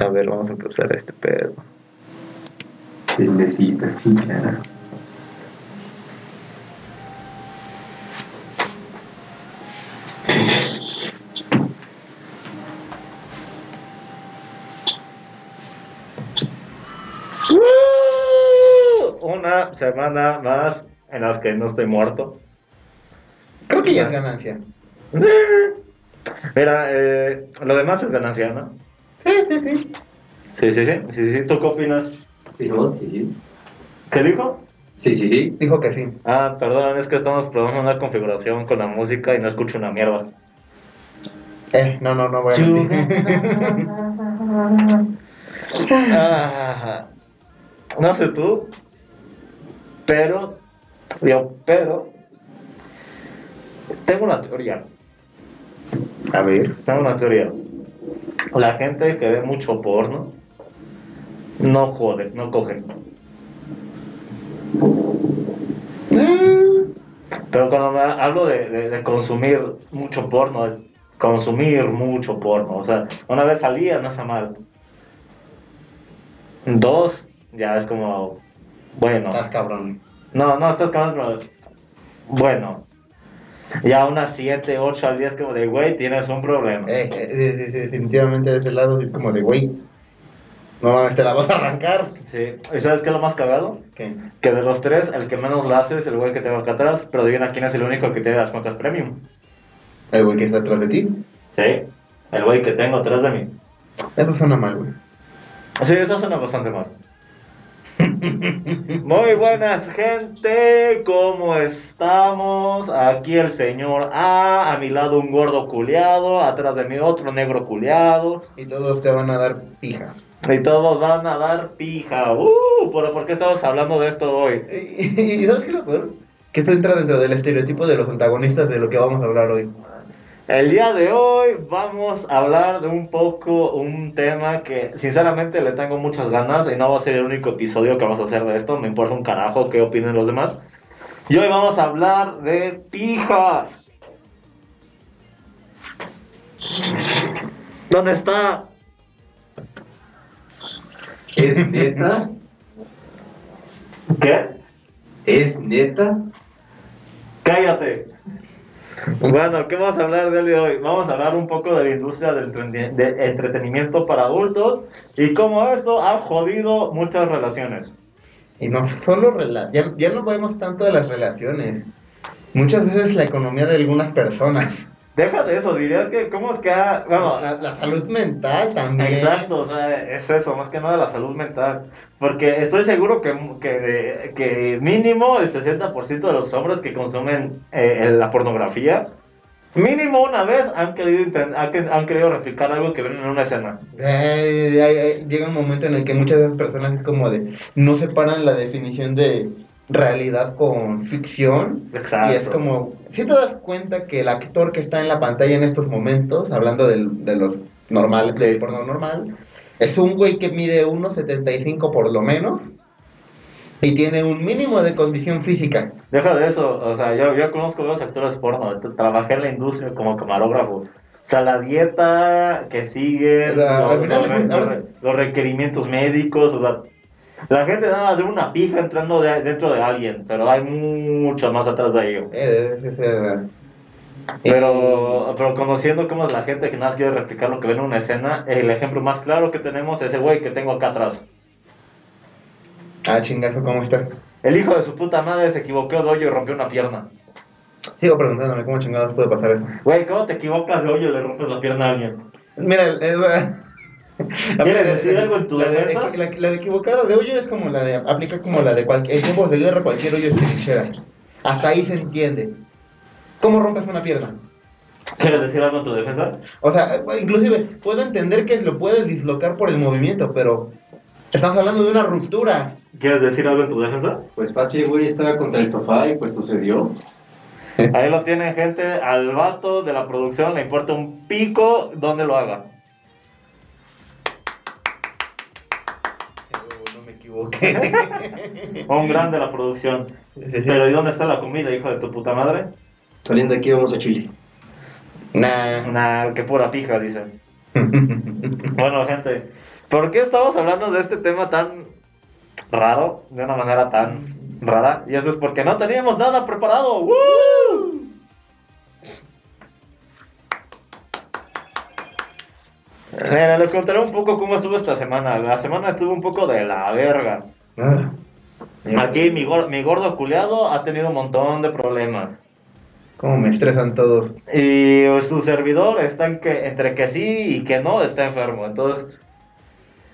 A ver, vamos a empezar este pedo. Chismecita, chica. Una semana más en las que no estoy muerto. Creo que ya es ganancia. Mira, eh, lo demás es ganancia, ¿no? Sí, sí, sí. Sí, sí, sí. sí, sí. ¿Tú qué opinas? Sí, ¿no? sí, sí. ¿Qué dijo? Sí, sí, sí. Dijo que sí. Ah, perdón, es que estamos probando una configuración con la música y no escucho una mierda. Eh, no, no, no voy a mentir. Ah, no sé tú, pero yo, pero tengo una teoría. A ver. Tengo una teoría. La gente que ve mucho porno no jode, no coge. Pero cuando me hablo de, de- de consumir mucho porno, es consumir mucho porno. O sea, una vez salía no está mal. Dos, ya es como, bueno. Estás cabrón. No, no, estás cabrón, pero bueno. Ya unas 7, 8 al 10 como de, güey, tienes un problema. Eh, eh, de- de- definitivamente de ese lado es como de, güey, no mames, te la vas a arrancar. Sí. ¿Y sabes qué es lo más cagado? ¿Qué? Que de los tres, el que menos lo hace es el güey que tengo acá atrás, pero adivina quién es el único que tiene las cuentas premium. El güey que está atrás de ti. Sí, el güey que tengo atrás de mí. Eso suena mal, güey. Sí, eso suena bastante mal. Muy buenas, gente. ¿Cómo estamos? Aquí el señor A, a mi lado un gordo culeado, atrás de mí otro negro culeado. Y todos te van a dar pija. Y todos van a dar pija. Uh, ¿por, por qué estamos hablando de esto hoy? Y, ¿sabes qué es lo peor? Que esto entra dentro del estereotipo de los antagonistas de lo que vamos a hablar hoy. El día de hoy vamos a hablar de un poco un tema que sinceramente le tengo muchas ganas y no va a ser el único episodio que vamos a hacer de esto, me importa un carajo qué opinen los demás. Y hoy vamos a hablar de pijas. ¿Dónde está? ¿Es neta? ¿Qué? ¿Es neta? Cállate. Bueno, ¿qué vamos a hablar de hoy? Vamos a hablar un poco de la industria del entreten- de entretenimiento para adultos y cómo esto ha jodido muchas relaciones. Y no solo rela ya, ya no vemos tanto de las relaciones. Muchas veces la economía de algunas personas. Deja de eso, diría que, ¿cómo es que ha, bueno, la, la salud mental también. exacto, o sea, es eso, más que nada la salud mental, porque estoy seguro que, que, que mínimo el 60% de los hombres que consumen eh, la pornografía, mínimo una vez han querido, han, han querido replicar algo que ven en una escena. Eh, llega un momento en el que muchas de esas personas es como de no separan la definición de realidad con ficción. Exacto. Y es como, si te das cuenta que el actor que está en la pantalla en estos momentos, hablando de los normales, del porno normal, es un güey que mide 1,75 por lo menos y tiene un mínimo de condición física. Deja de eso, o sea, yo, yo conozco a los actores porno, trabajé en la industria como camarógrafo. O sea, la dieta que sigue, O sea, los, re- los requerimientos médicos, o sea, la gente nada más de una pija entrando de- dentro de alguien, pero hay mucho más atrás de ello. Eh, es- es- es- Pero, pero conociendo cómo es la gente que nada más quiere replicar lo que ve en una escena, el ejemplo más claro que tenemos es ese güey que tengo acá atrás. Ah, chingazo, ¿cómo está? El hijo de su puta madre se equivocó de hoyo y rompió una pierna. Sigo preguntándome cómo chingados puede pasar eso. Güey, ¿cómo te equivocas de hoyo y le rompes la pierna a alguien? Mira, el- ¿Quieres decir algo en tu la de, defensa? la, la de equivocada de hoyo es como la de, aplica como la de cualquier, en tiempos de guerra cualquier hoyo es trinchera. Hasta ahí se entiende. ¿Cómo rompes una pierna? ¿Quieres decir algo en tu defensa? O sea, inclusive puedo entender que lo puedes dislocar por el movimiento, pero estamos hablando de una ruptura. ¿Quieres decir algo en tu defensa? Pues fácil, güey, estaba contra el sofá y pues sucedió. Ahí lo tienen, gente. Al vato de la producción le importa un pico donde lo haga. Me equivoqué. Un gran de la producción. Pero ¿y dónde está la comida, hijo de tu puta madre? Saliendo de aquí vamos a Chilis. Nah. Nah, qué pura pija, dice. Bueno, gente, ¿Por qué estamos hablando de este tema tan raro, de una manera tan rara? Y eso es porque no teníamos nada preparado. ¡Woo! Mira, les contaré un poco cómo estuvo esta semana. La semana estuvo un poco de la verga. Ah, Aquí mi, gor- mi gordo culeado ha tenido un montón de problemas. Cómo me estresan todos. Y su servidor está en que, entre que sí y que no está enfermo. Entonces,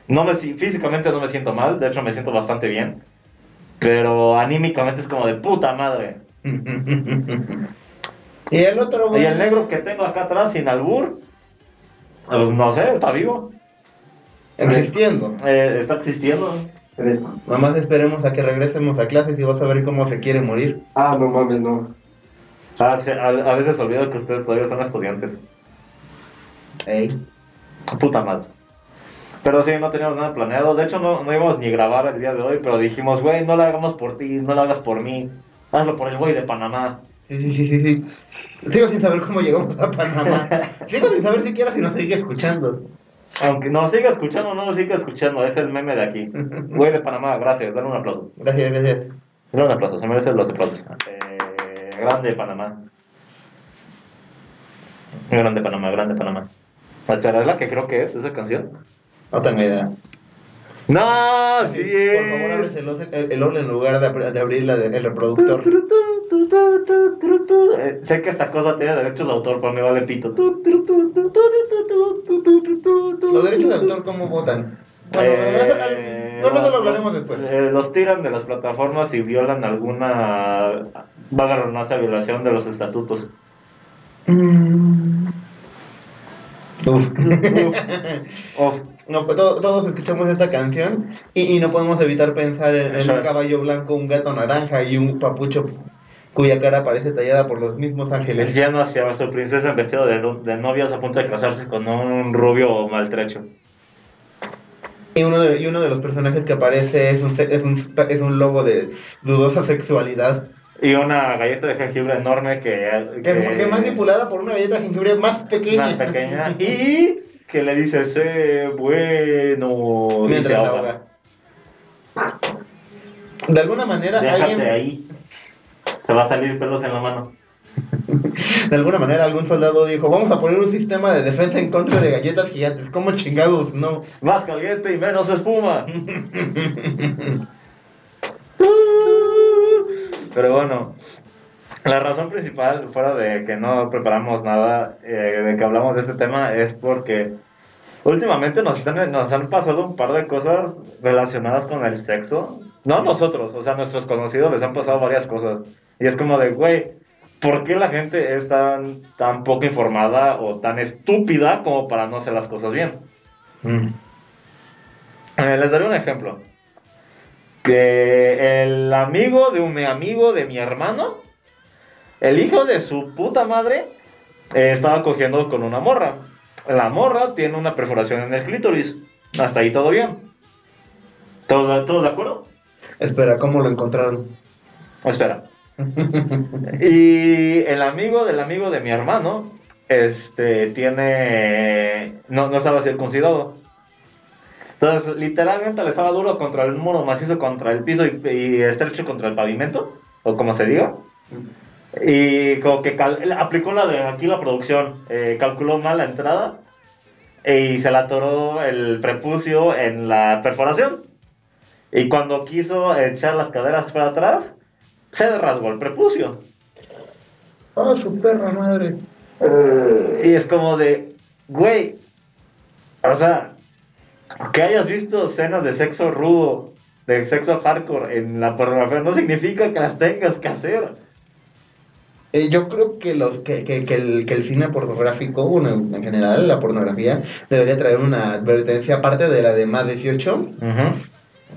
no me, si- físicamente no me siento mal. De hecho, me siento bastante bien. Pero anímicamente es como de puta madre. y el otro, Y güey. el negro que tengo acá atrás, sin albur, pues no sé, está vivo. Existiendo. Eh, está existiendo. Eres- Nomás esperemos a que regresemos a clases y vas a ver cómo se quiere morir. Ah, no mames, no. A, a, a veces olvido que ustedes todavía son estudiantes. Ey. Puta madre. Pero sí, no teníamos nada planeado. De hecho, no, no íbamos ni a grabar el día de hoy, pero dijimos, güey, no lo hagamos por ti, no lo hagas por mí. Hazlo por el güey de Panamá. Sí, sí, sí, sí. Sigo sin saber cómo llegamos a Panamá. Sigo sin saber siquiera si nos sigue escuchando. Aunque no siga escuchando, no lo siga escuchando. Es el meme de aquí. Güey de Panamá, gracias. Dale un aplauso. Gracias, gracias. Dale un aplauso, se merecen los aplausos. Eh, grande Panamá. Grande Panamá, grande Panamá. Espera, ¿es la que creo que es esa canción? No tengo idea. No, sí Por favor, es. abres el, el, en lugar de, abri- de abrir la el reproductor. Eh, sé que esta cosa tiene derechos de autor, pero me vale pito. Los derechos de autor, ¿cómo votan? Bueno, Eh, bueno, eso lo los- hablaremos después. eh, los tiran de las plataformas y violan alguna vaga violación de los estatutos. Mm. Uf. Uf, No, pues, to- todos escuchamos esta canción y, y no podemos evitar pensar en, un caballo blanco, un gato naranja y un papucho cuya cara parece tallada por los mismos ángeles. lleno hacia su princesa en vestido de, de novias a punto de casarse con un rubio maltrecho. Y uno de, y uno de los personajes que aparece es un, es un, es un lobo de dudosa sexualidad. Y una galleta de jengibre enorme que, Que es, que es manipulada por una galleta de jengibre más pequeña. más pequeña y que le dice sé bueno Mientras ahoga. ahoga. De alguna manera, Déjate alguien, ahí. Te va a salir pelos en la mano. de alguna manera algún soldado dijo, vamos a poner un sistema de defensa en contra de galletas gigantes. ¿Cómo chingados? No. Más caliente y menos espuma. Pero bueno, la razón principal, fuera de que no preparamos nada, eh, de que hablamos de este tema, es porque últimamente nos, están, nos han pasado un par de cosas relacionadas con el sexo. No a nosotros, o sea, a nuestros conocidos les han pasado varias cosas. Y es como de, güey, ¿por qué la gente es tan, tan poco informada o tan estúpida como para no hacer las cosas bien? Eh, les daré un ejemplo. Que el amigo de un mi amigo de mi hermano, el hijo de su puta madre, eh, estaba cogiendo con una morra. La morra tiene una perforación en el clítoris. Hasta ahí todo bien. ¿Todos, todos de acuerdo? Espera, ¿cómo lo encontraron? Espera. Y el amigo del amigo de mi hermano, este, tiene, no, no estaba circuncidado. Entonces, literalmente le estaba duro contra el muro macizo, contra el piso y, y estrecho contra el pavimento, o como se diga. Y como que cal- aplicó la de aquí la producción, eh, calculó mal la entrada y se le atoró el prepucio en la perforación. Y cuando quiso echar las caderas para atrás, se rasgó el prepucio. Oh, su perra madre. Y es como de, güey, o sea, que hayas visto escenas de sexo rudo, de sexo hardcore en la pornografía, no significa que las tengas que hacer. Eh, yo creo que los que, que, que el, que el cine pornográfico, bueno, en general, la pornografía, debería traer una advertencia aparte de la de más 18. No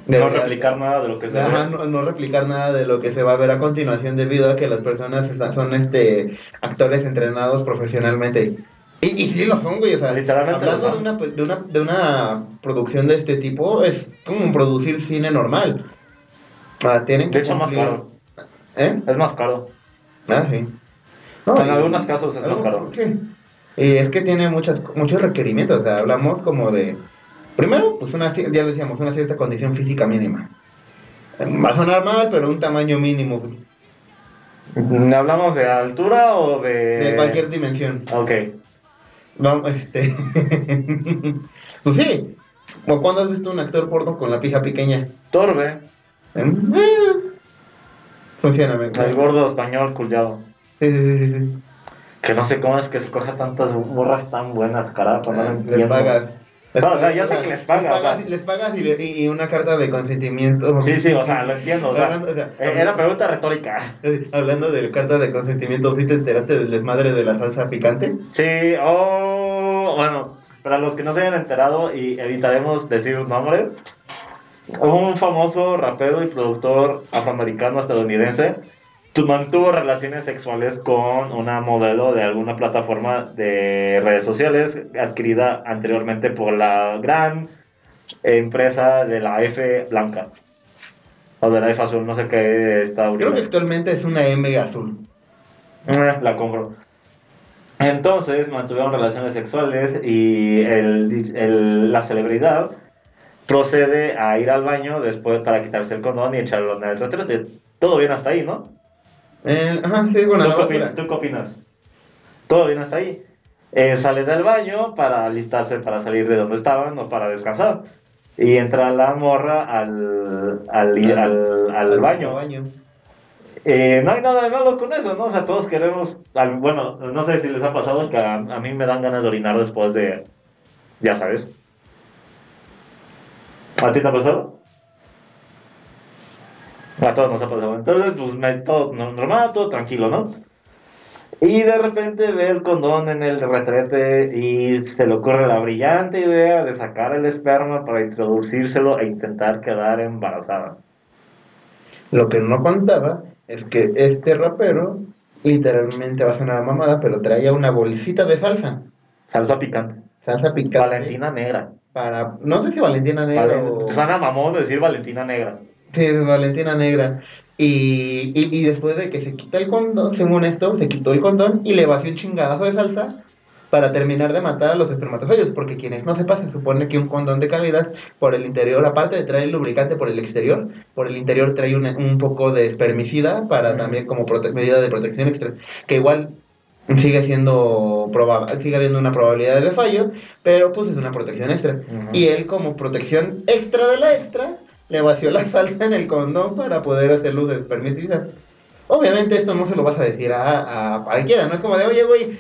debería- replicar nada de lo que se Ajá, no, no replicar nada de lo que se va a ver a continuación debido a que las personas son este actores entrenados profesionalmente. Y, y sí lo son, güey, o sea, Literalmente hablando de una, de, una, de una producción de este tipo, es como producir cine normal. Ah, tienen que De hecho, más cumplir- caro. ¿Eh? Es más caro. Ah, sí. En y- algunos casos es más caro. Sí. Y es que tiene muchas, muchos requerimientos, o sea, hablamos como de Primero, pues una, ya lo decíamos, una cierta condición física mínima. Va a sonar mal, pero un tamaño mínimo güey, ¿Hablamos de altura o de...? de cualquier dimensión. Ok. Vamos, este. pues sí. ¿O cuándo has visto un actor porno con la pija pequeña? Torbe, Eh, Funciona, me el gordo español culiado. Sí, sí, sí, sí. Que no sé cómo es que se coja tantas borras tan buenas, carajo, no les pagas. No, o sea, ya sé que les pagas, Les pagas, o sea. les pagas y, le- y- una carta de consentimiento. Sí, sí, o sea, lo entiendo, o sea, Hablando- o sea, eh, era pregunta retórica. Hablando de carta de consentimiento, ¿sí te enteraste del desmadre de la salsa picante? Sí, oh, bueno, para los que no se hayan enterado y evitaremos decir un nombre, un famoso rapero y productor afroamericano estadounidense tu- mantuvo relaciones sexuales con una modelo de alguna plataforma de redes sociales adquirida anteriormente por la gran empresa de la F blanca. O de la F azul, no sé qué está Creo que ahorita. actualmente es una M azul. Eh, La compro. Entonces mantuvieron relaciones sexuales y el, el- la celebridad procede a ir al baño después para quitarse el condón y echarlo en el retrete. Todo bien hasta ahí, ¿no? Eh, ajá, sí, bueno, ¿Tú, la qué? ¿Tú qué opinas? Todo bien hasta ahí. Eh, sale del baño para alistarse para salir de donde estaban o para descansar. Y entra la morra al, al, al, al baño. Eh, no hay nada de malo con eso, ¿no? O sea, todos queremos, bueno, no sé si les ha pasado que a, a mí me dan ganas de orinar después de, ya sabes. ¿A ti te ha pasado? A todos nos ha pasado. Entonces, pues, me- todo no- normal, todo tranquilo, ¿no? Y de repente ve el condón en el retrete y se le ocurre la brillante idea de sacar el esperma para introducírselo e intentar quedar embarazada. Lo que no contaba es que este rapero, literalmente va a sonar mamada, pero traía una bolsita de salsa. Salsa picante. Salsa picante. Valentina negra. Para, no sé si Valentina Negra Vale, o... Suena mamón decir Valentina negra. Sí, Valentina Negra. Y, y, y después de que se quita el condón, según esto, se quitó el condón y le vació un chingadazo de salsa para terminar de matar a los espermatozoides. Porque quienes no sepan, se supone que un condón de calidad por el interior, aparte de traer el lubricante por el exterior, por el interior trae un, un poco de espermicida para también como medida de protección extra. Que igual sigue siendo probable, sigue habiendo una probabilidad de fallo, pero pues es una protección extra. Ujú. Y él como protección extra de la extra, le vació la salsa en el condón para poder hacer luz de permisividad. Obviamente esto no se lo vas a decir a, a cualquiera, no es como de, oye, güey,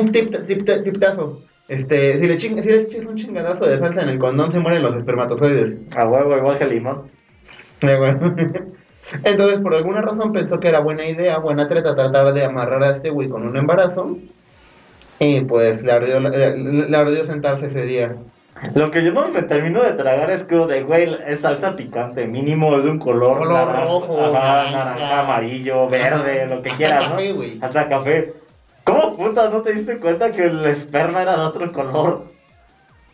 un tip, tip, tip- tiptazo. Este, si le, ching, si le echas un chingadazo de salsa en el condón, se mueren los espermatozoides. A huevo, igual que limón. Eh, güey. Entonces, por alguna razón pensó que era buena idea, buena treta tratar de amarrar a este güey con un embarazo. Y pues le ardió, le, le ardió sentarse ese día. Lo que yo no me termino de tragar es que, de güey, es salsa picante, mínimo es de un color, Color naranja, rojo, ajá, naranja. amarillo, verde, Ajá. lo que Hasta quieras, ¿no? café, güey. Hasta café. ¿Cómo putas no te diste cuenta que el esperma era de otro color?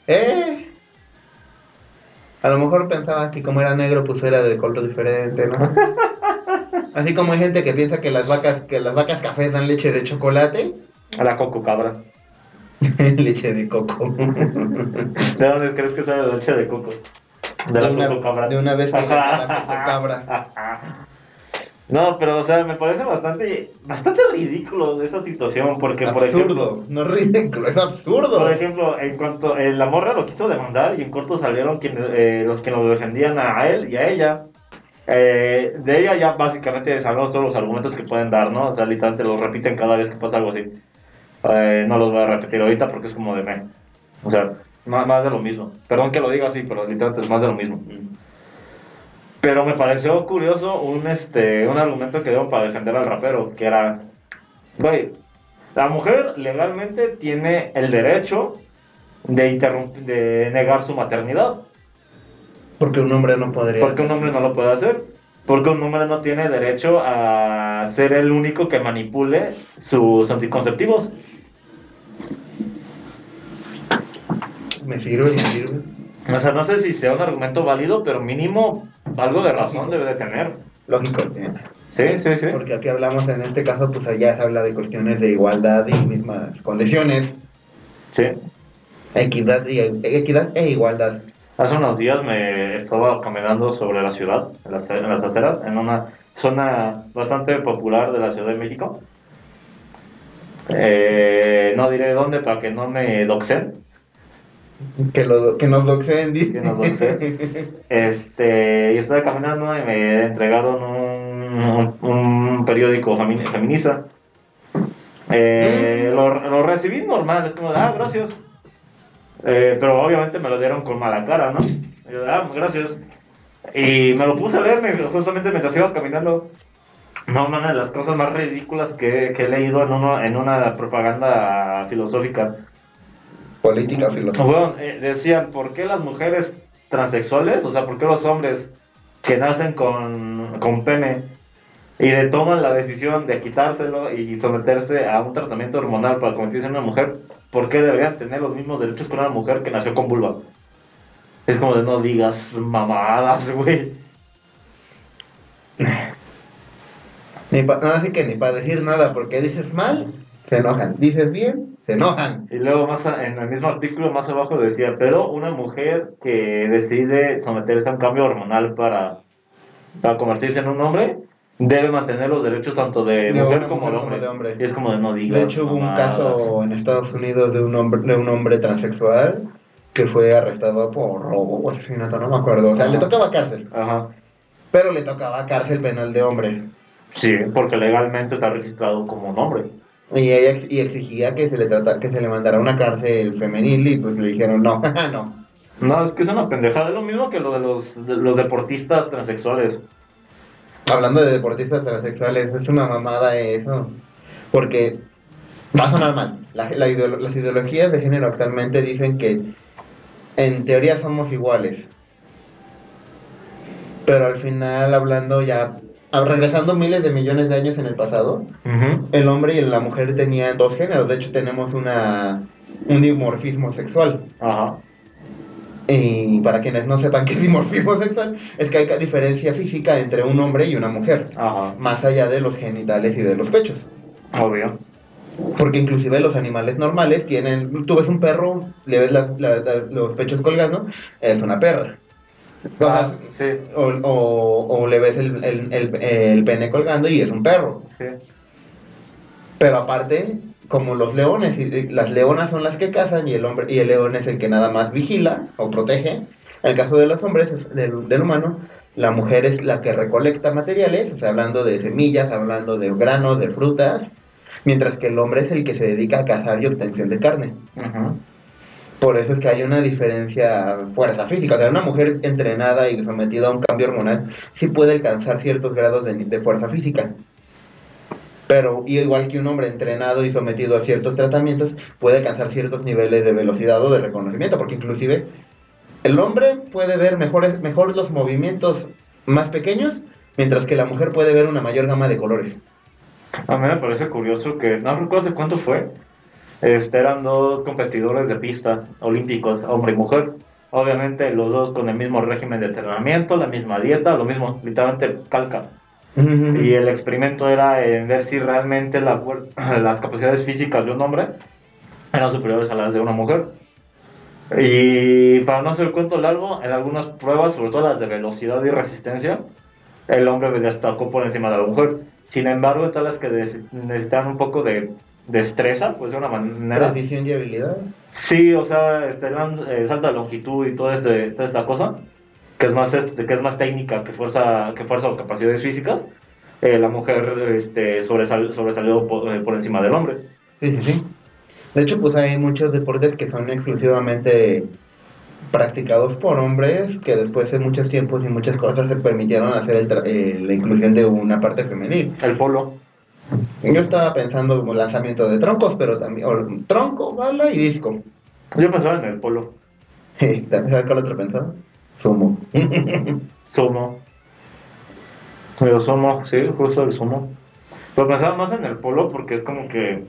Eh. A lo mejor pensaba que como era negro, pues era de color diferente, ¿no? Así como hay gente que piensa que las vacas, que las vacas café dan leche de chocolate, A la coco cabra. leche de coco. ¿De dónde crees que sale la leche de coco? De la una, coco cabra. de una vez que la coco cabra. No, pero o sea, me parece bastante, bastante ridículo esa situación, porque por ejemplo, absurdo, no ridículo, es absurdo. por ejemplo, en cuanto eh, la morra lo quiso demandar y en corto salieron quienes, eh, los que lo defendían a él y a ella. Eh, de ella ya básicamente sabemos todos los argumentos que pueden dar, ¿no? O sea, literalmente los repiten cada vez que pasa algo así. Eh, no los voy a repetir ahorita porque es como de me. O sea, más, más de lo mismo. Perdón que lo diga así, pero literalmente es más de lo mismo. Pero me pareció curioso un, este, un argumento que dieron para defender al rapero, que era, güey, la mujer legalmente tiene el derecho de, de negar su maternidad, Porque un hombre no podría. porque un hombre no lo puede hacer, porque un hombre no tiene derecho a ser el único que manipule sus anticonceptivos. Me sirve, me sirve. O sea, no sé si sea un argumento válido, pero mínimo algo de razón debe de tener. Lógico, sí. Sí, sí, sí. Porque aquí hablamos en este caso, pues allá se habla de cuestiones de igualdad y mismas condiciones, Sí. equidad, y, equidad e igualdad. Hace unos días me estaba caminando sobre la ciudad, en las, en las aceras, en una zona bastante popular de la Ciudad de México. Eh, no diré dónde para que no me doxen. Que, lo, que nos. Que nos. Este, y estaba caminando y me entregaron un, un periódico femi- feminista. Eh, lo, lo recibí normal, es como de, ah, gracias. Eh, pero obviamente me lo dieron con mala cara, ¿no? Y yo, ah, gracias. Y me lo puse a leer me- justamente mientras iba caminando. No, una de las cosas más ridículas que, que he leído en, uno, en una propaganda filosófica. Política, filosofía. Bueno, eh, decían, ¿por qué las mujeres transexuales, o sea, por qué los hombres que nacen con, con pene y de toman la decisión de quitárselo y someterse a un tratamiento hormonal para convertirse en una mujer, ¿por qué deberían tener los mismos derechos que una mujer que nació con vulva? Es como de no digas mamadas, güey. Ni pa- no, así que ni para decir nada, porque dices mal, se enojan. Dices bien, se enojan. Y luego más a- en el mismo artículo más abajo decía, pero una mujer que decide someterse a un cambio hormonal para, para convertirse en un hombre, debe mantener los derechos tanto de, De mujer, como, mujer de como hombre. de hombre. Y es como de no digas. De hecho, hubo un caso en Estados Unidos de un hombre, de un hombre transexual que fue arrestado por robo o asesinato, no me acuerdo. O sea, le tocaba cárcel, Ajá. pero le tocaba cárcel penal de hombres. Sí, porque legalmente está registrado como un hombre. Y ella ex- y exigía que se le tratara, que se le mandara a una cárcel femenil y pues le dijeron no, no. No, es que es una pendejada. Es lo mismo que lo de los, de los deportistas transexuales. Hablando de deportistas transexuales, es una mamada eso. Porque va a sonar mal. La- la ideolo- las ideologías de género actualmente dicen que en teoría somos iguales. Pero al final, hablando ya, regresando miles de millones de años en el pasado, el hombre y la mujer tenían dos géneros. De hecho, tenemos una, un dimorfismo sexual. Ajá. Y para quienes no sepan qué es dimorfismo sexual, es que hay diferencia física entre un hombre y una mujer, Ajá. más allá de los genitales y de los pechos. Obvio. Porque inclusive los animales normales tienen, tú ves un perro, le ves la- la- la- los pechos colgando, es una perra. O, sí, o, o- o le ves el, el- el- el pene colgando y es un perro. sí. Pero aparte, como los leones, y- las leonas son las que cazan y el hombre y el león es el que nada más vigila o protege. En el caso de los hombres, es del, del humano, la mujer es la que recolecta materiales, o sea, hablando de semillas, hablando de granos, de frutas, mientras que el hombre es el que se dedica a cazar y obtención de carne. Por eso es que hay una diferencia fuerza física. O sea, una mujer entrenada y sometida a un cambio hormonal sí puede alcanzar ciertos grados de, fuerza física. Pero igual que un hombre entrenado y sometido a ciertos tratamientos, puede alcanzar ciertos niveles de velocidad o de reconocimiento. Porque inclusive el hombre puede ver mejores, mejor los movimientos más pequeños, mientras que la mujer puede ver una mayor gama de colores. A mí me parece curioso que, no recuerdo hace cuánto fue, este, eran dos competidores de pista olímpicos, hombre y mujer. Obviamente los dos con el mismo régimen de entrenamiento, la misma dieta, lo mismo, literalmente calca. Y el experimento era en ver si realmente la las capacidades físicas de un hombre eran superiores a las de una mujer. Y para no hacer el cuento largo, en algunas pruebas, sobre todo las de velocidad y resistencia, el hombre destacó por encima de la mujer. Sin embargo, en todas las que necesitan un poco de destreza, pues de una manera... Precisión y habilidad. Sí, o sea, este, eh, salto de longitud y todo este, toda esta cosa, que es más, este, que es más técnica que fuerza, que fuerza o capacidades físicas, eh, la mujer este, sobresal- sobresalió por, eh, por encima del hombre. Sí, sí, sí. De hecho, pues hay muchos deportes que son exclusivamente practicados por hombres que después de muchos tiempos y muchas cosas se permitieron hacer el tra- eh, la inclusión de una parte femenil. El polo. Yo estaba pensando como lanzamiento de troncos, pero también o tronco, bala y disco. Yo pensaba en el polo. ¿Sabes cuál otro pensaba? Sumo. Sumo. El sumo, sí, justo el sumo. Pero pensaba más en el polo porque es como que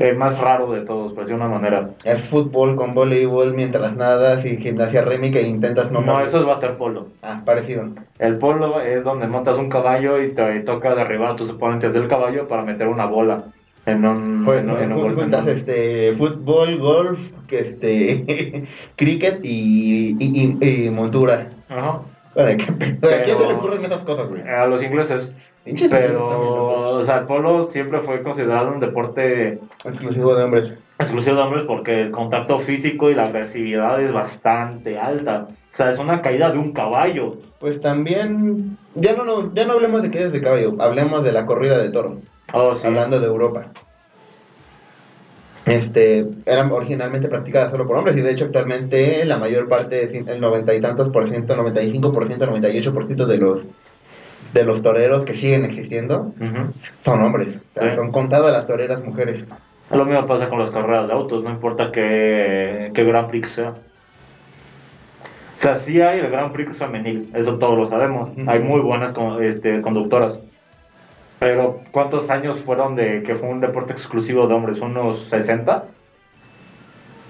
el más raro de todos, por decir una manera. es fútbol con voleibol mientras nadas y gimnasia rítmica e intentas no No, morir. eso es waterpolo. Ah, parecido. El polo es donde montas un caballo y te toca derribar a tus oponentes del caballo para meter una bola. En un, Bueno, en, en un juntas este, fútbol, golf, que este, cricket y, y, y- y montura. Ajá. Bueno, ¿qué pedo? ¿A quién se le ocurren esas cosas, güey? A los ingleses. Pero, o sea, el polo siempre fue considerado un deporte. Exclusivo de hombres. exclusivo de hombres porque el contacto físico y la agresividad es bastante alta. O sea, es una caída de un caballo. Pues también, ya no, no, ya no hablemos de quedas de caballo, hablemos de la corrida de toro, Oh, sí. hablando de Europa. Este, eran originalmente practicadas solo por hombres y de hecho actualmente la mayor parte, el noventa y tantos por ciento, 95 por ciento, 98 por ciento de los, de los toreros que siguen existiendo son hombres. O sea, Sí. son contadas las toreras mujeres. Lo mismo pasa con las carreras de autos, no importa qué, qué Grand Prix sea. O sea, sí hay el Grand Prix femenil, eso todos lo sabemos. Hay muy buenas este, conductoras. Pero, ¿cuántos años fueron de que fue un deporte exclusivo de hombres? ¿Unos 60?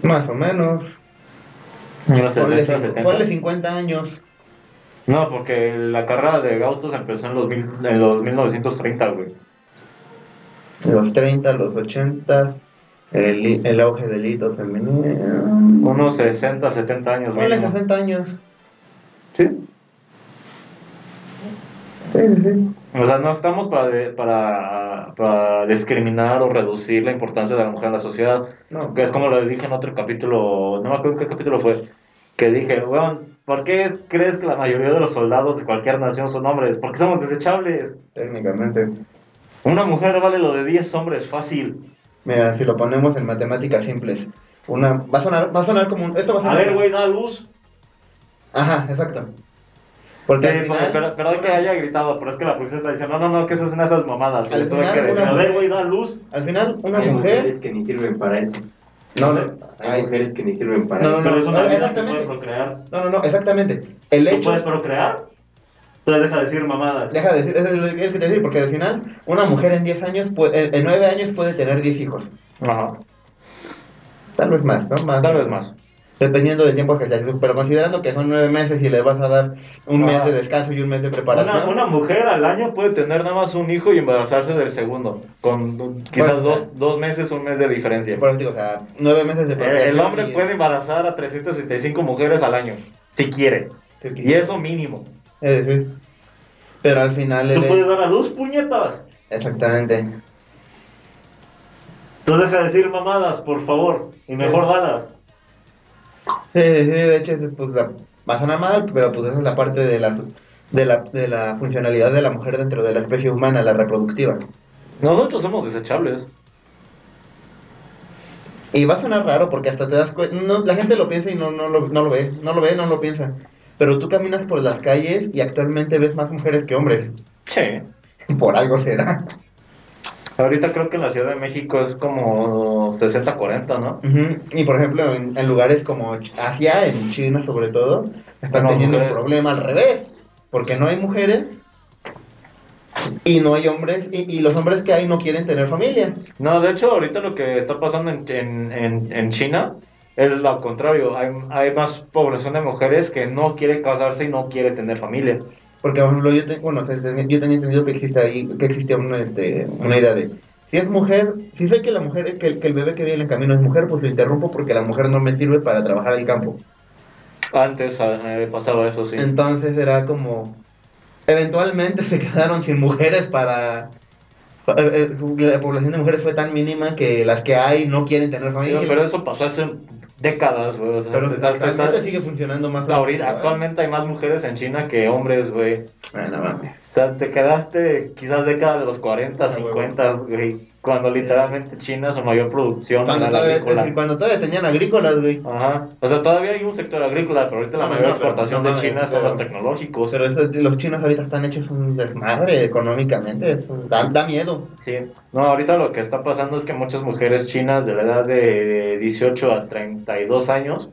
Más o menos. ¿Unos Ponle, 60, cin- 70? ponle 50 años. No, porque la carrera de autos empezó en los, mil- en los 1930, güey. Los 30, los 80, el, el auge del hito femenino. Unos 60, 70 años. Mínimo. 60 años. Sí. Sí, sí, sí. O sea, no estamos para, de- para, para discriminar o reducir la importancia de la mujer en la sociedad. No, Que es como lo dije en otro capítulo, no me acuerdo qué capítulo fue, que dije, bueno, ¿por qué es- crees que la mayoría de los soldados de cualquier nación son hombres? Porque somos desechables. técnicamente. Una mujer vale lo de 10 hombres fácil. Mira, si lo ponemos en matemáticas simples, una va a sonar, va a sonar como un, esto va a A sonar. ver, güey, da luz. Ajá, exacto. Porque Sí, porque- pero, perdón que haya gritado, pero es que la policía está diciendo, no, no, no, que esas son esas mamadas. Al Le tuve final, que decir, una a ver, mujer- güey, da luz. al final una Hay mujer, mujeres que ni sirven para eso. No, no, Hay ay, mujeres que ni sirven para No, no, eso. Una no, vida que exactamente. procrear. no, no, no, exactamente. El ¿Tú hecho puedes procrear? Entonces deja de decir mamadas. Deja de decir, eso es lo que tienes que decir, porque al final una mujer en 10 años, puede- en- en 9 años puede tener 10 hijos. Ajá. Tal vez más, ¿no? Más. Tal vez más. Dependiendo del tiempo que sea. Pero considerando que son 9 meses y le vas a dar un mes de descanso y un mes de preparación. Una, una mujer al año puede tener nada más un hijo y embarazarse del segundo, con quizás Bueno, dos, dos meses, un mes de diferencia. Por eso digo, o sea, 9 meses de Eh, preparación. el hombre y- puede embarazar a 365 mujeres al año, si quiere, y eso mínimo. Es decir, pero al final ¿Tú puedes dar a luz, puñetas? Exactamente. Tú deja de decir mamadas, por favor, y mejor dalas. Sí, sí, de hecho, es, pues, la- va a sonar mal, pero pues esa es la parte de la, de, la, de la funcionalidad de la mujer dentro de la especie humana, la reproductiva. Nosotros somos desechables. Y va a sonar raro porque hasta te das cuenta, no, la gente lo piensa y no, no, lo, no lo ve, no lo ve, no lo piensa. Pero tú caminas por las calles y actualmente ves más mujeres que hombres. Sí. Por algo será. Ahorita creo que en la Ciudad de México es como 60-40, ¿no? Y por ejemplo, en, en lugares como Asia, en China sobre todo, están No, teniendo un mujeres. problema al revés. Porque no hay mujeres y no hay hombres, y, y los hombres que hay no quieren tener familia. No, de hecho, ahorita lo que está pasando en, en, en, en China es lo contrario. Hay, hay más población de mujeres que no quiere casarse y no quiere tener familia. Porque, por ejemplo, yo, te- bueno, o sea, yo tenía entendido que existe ahí, que existía una, este, una idea de, si es mujer, si sé que la mujer, que, el- que el bebé que viene en camino es mujer, pues lo interrumpo porque la mujer no me sirve para trabajar el campo. Antes eh, pasaba eso, sí. Entonces era como, eventualmente se quedaron sin mujeres para... eh, eh, La población de mujeres fue tan mínima que las que hay no quieren tener familia. Pero eso pasó hace décadas, güey. O sea, Pero está- está- actualmente sigue funcionando más. o ahorita, menos, actualmente hay más mujeres en China que hombres, güey. Ah, no mames. O sea, te quedaste quizás década de los 40, Ah, huevo. 50, güey. Cuando literalmente China su mayor producción Cuando era la todavía, agrícola. cuando todavía tenían agrícolas, güey. Ajá. O sea, todavía hay un sector agrícola, pero ahorita la Ah, no, mayor no, exportación de China son los tecnológicos. Pero eso- los chinos ahorita están hechos un desmadre económicamente. Da, da miedo. Sí. No, ahorita lo que está pasando es que muchas mujeres chinas de la edad de 18 a 32 años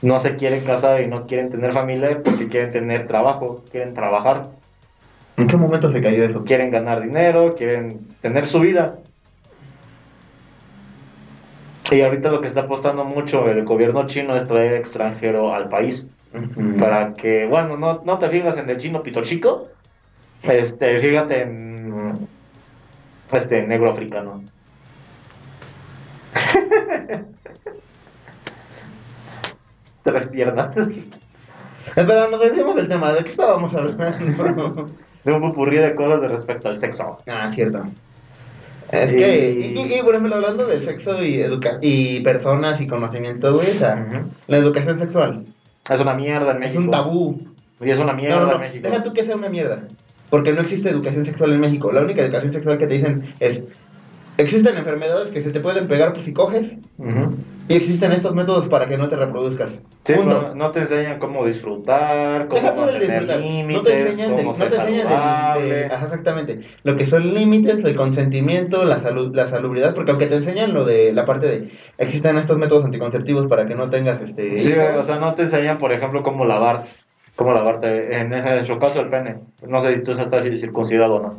no se quieren casar y no quieren tener familia porque quieren tener trabajo, quieren trabajar, ¿En qué momento se cayó eso? Quieren ganar dinero, quieren tener su vida. Y ahorita lo que está apostando mucho el gobierno chino es traer extranjero al país. Para que, bueno, no, no te fijas en el chino pito chico, este, fíjate en este negro africano. Tres piernas. Espera, nos decimos del tema, ¿de qué estábamos hablando? De un popurrí de cosas de respecto al sexo. ah, cierto. Es Y- que, y, y, y, por ejemplo, hablando del sexo y, educa y personas y conocimiento, güey, o sea, la educación sexual Es una mierda en es México. un tabú. Y es una mierda No, no, no, en México. deja tú que sea una mierda. Porque no existe educación sexual en México. La única educación sexual que te dicen es, existen enfermedades que se te pueden pegar pues, si coges, Ujú. Y existen estos métodos para que no te reproduzcas. Sí, Punto. no te enseñan cómo disfrutar, cómo mantener límites, No te enseñan, de, cómo no ser te enseñan de- saludable. de- ajá, exactamente. Lo que son límites, el consentimiento, la salud, la salubridad, porque aunque te enseñan lo de la parte de existen estos métodos anticonceptivos para que no tengas este Sí, hijos. o sea, no te enseñan, por ejemplo, cómo lavar, cómo lavarte, en, en su caso el pene. No sé si tú estás circuncidado o no.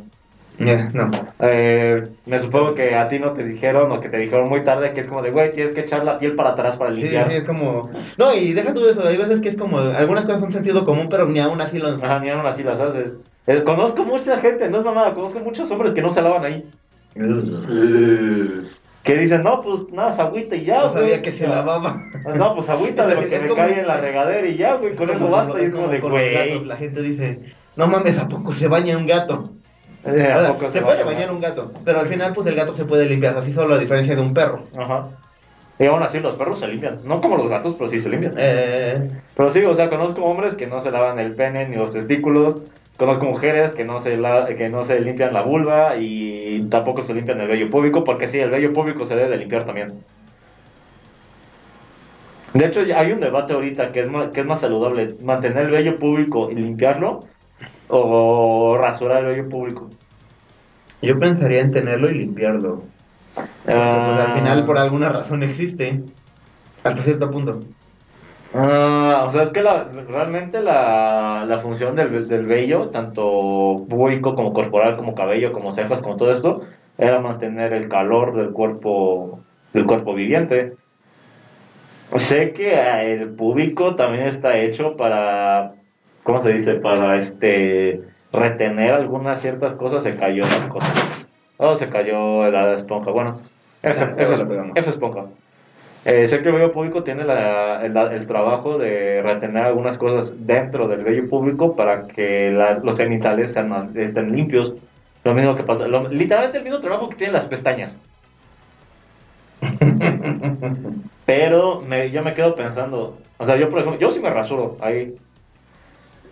Ya, no. Eh, me supongo que a ti no te dijeron o que te dijeron muy tarde que es como de, güey, tienes que echar la piel para atrás para Sí, sí, limpiar. sí, es como. No, y deja tú eso. Hay veces que es como. Algunas cosas son sentido común, pero ni aún así lo. Ajá, ni aún así las haces. Eh, conozco mucha gente, no es mamada, conozco muchos hombres que no se lavan ahí. Que dicen, no, pues nada, es agüita y ya, No sabía güey". que se lavaba. No, pues agüita de lo que me como- cae en la regadera y ya, güey, con Es eso como- basta. Y es como de, güey. La gente dice, no mames, ¿a poco se baña un gato? Eh, O sea, ¿a poco se puede bañar un gato, pero al final pues el gato se puede limpiar, así solo a diferencia de un perro. Ajá. Y aún así los perros se limpian. No como los gatos, pero sí se limpian. Eh, Pero sí, o sea, conozco hombres que no se lavan el pene ni los testículos. Conozco mujeres que no se la- que no se limpian la vulva y tampoco se limpian el vello público, porque sí, el vello público se debe de limpiar también. De hecho, hay un debate ahorita que es más, que es más saludable, mantener el vello público y limpiarlo o rasurar el vello público. yo pensaría en tenerlo y limpiarlo. Porque, pues al final por alguna razón existe. Hasta cierto punto. Ah, o sea, es que la- realmente la, la función del, del vello, tanto público como corporal, como cabello, como cejas, como todo esto, era mantener el calor del cuerpo, del cuerpo viviente. Sé que el público también está hecho para, ¿cómo se dice? Para este retener algunas ciertas cosas. Se cayó las cosas. Oh, se cayó la esponja. Bueno, la pegamos. F esponja. Eh, sé que el vello público tiene la- el, el trabajo de retener algunas cosas dentro del vello público para que la- los genitales sean más- estén limpios. Lo mismo que pasa, lo- literalmente el mismo trabajo que tienen las pestañas. Pero me- yo me quedo pensando, o sea, yo por ejemplo, yo sí me rasuro ahí.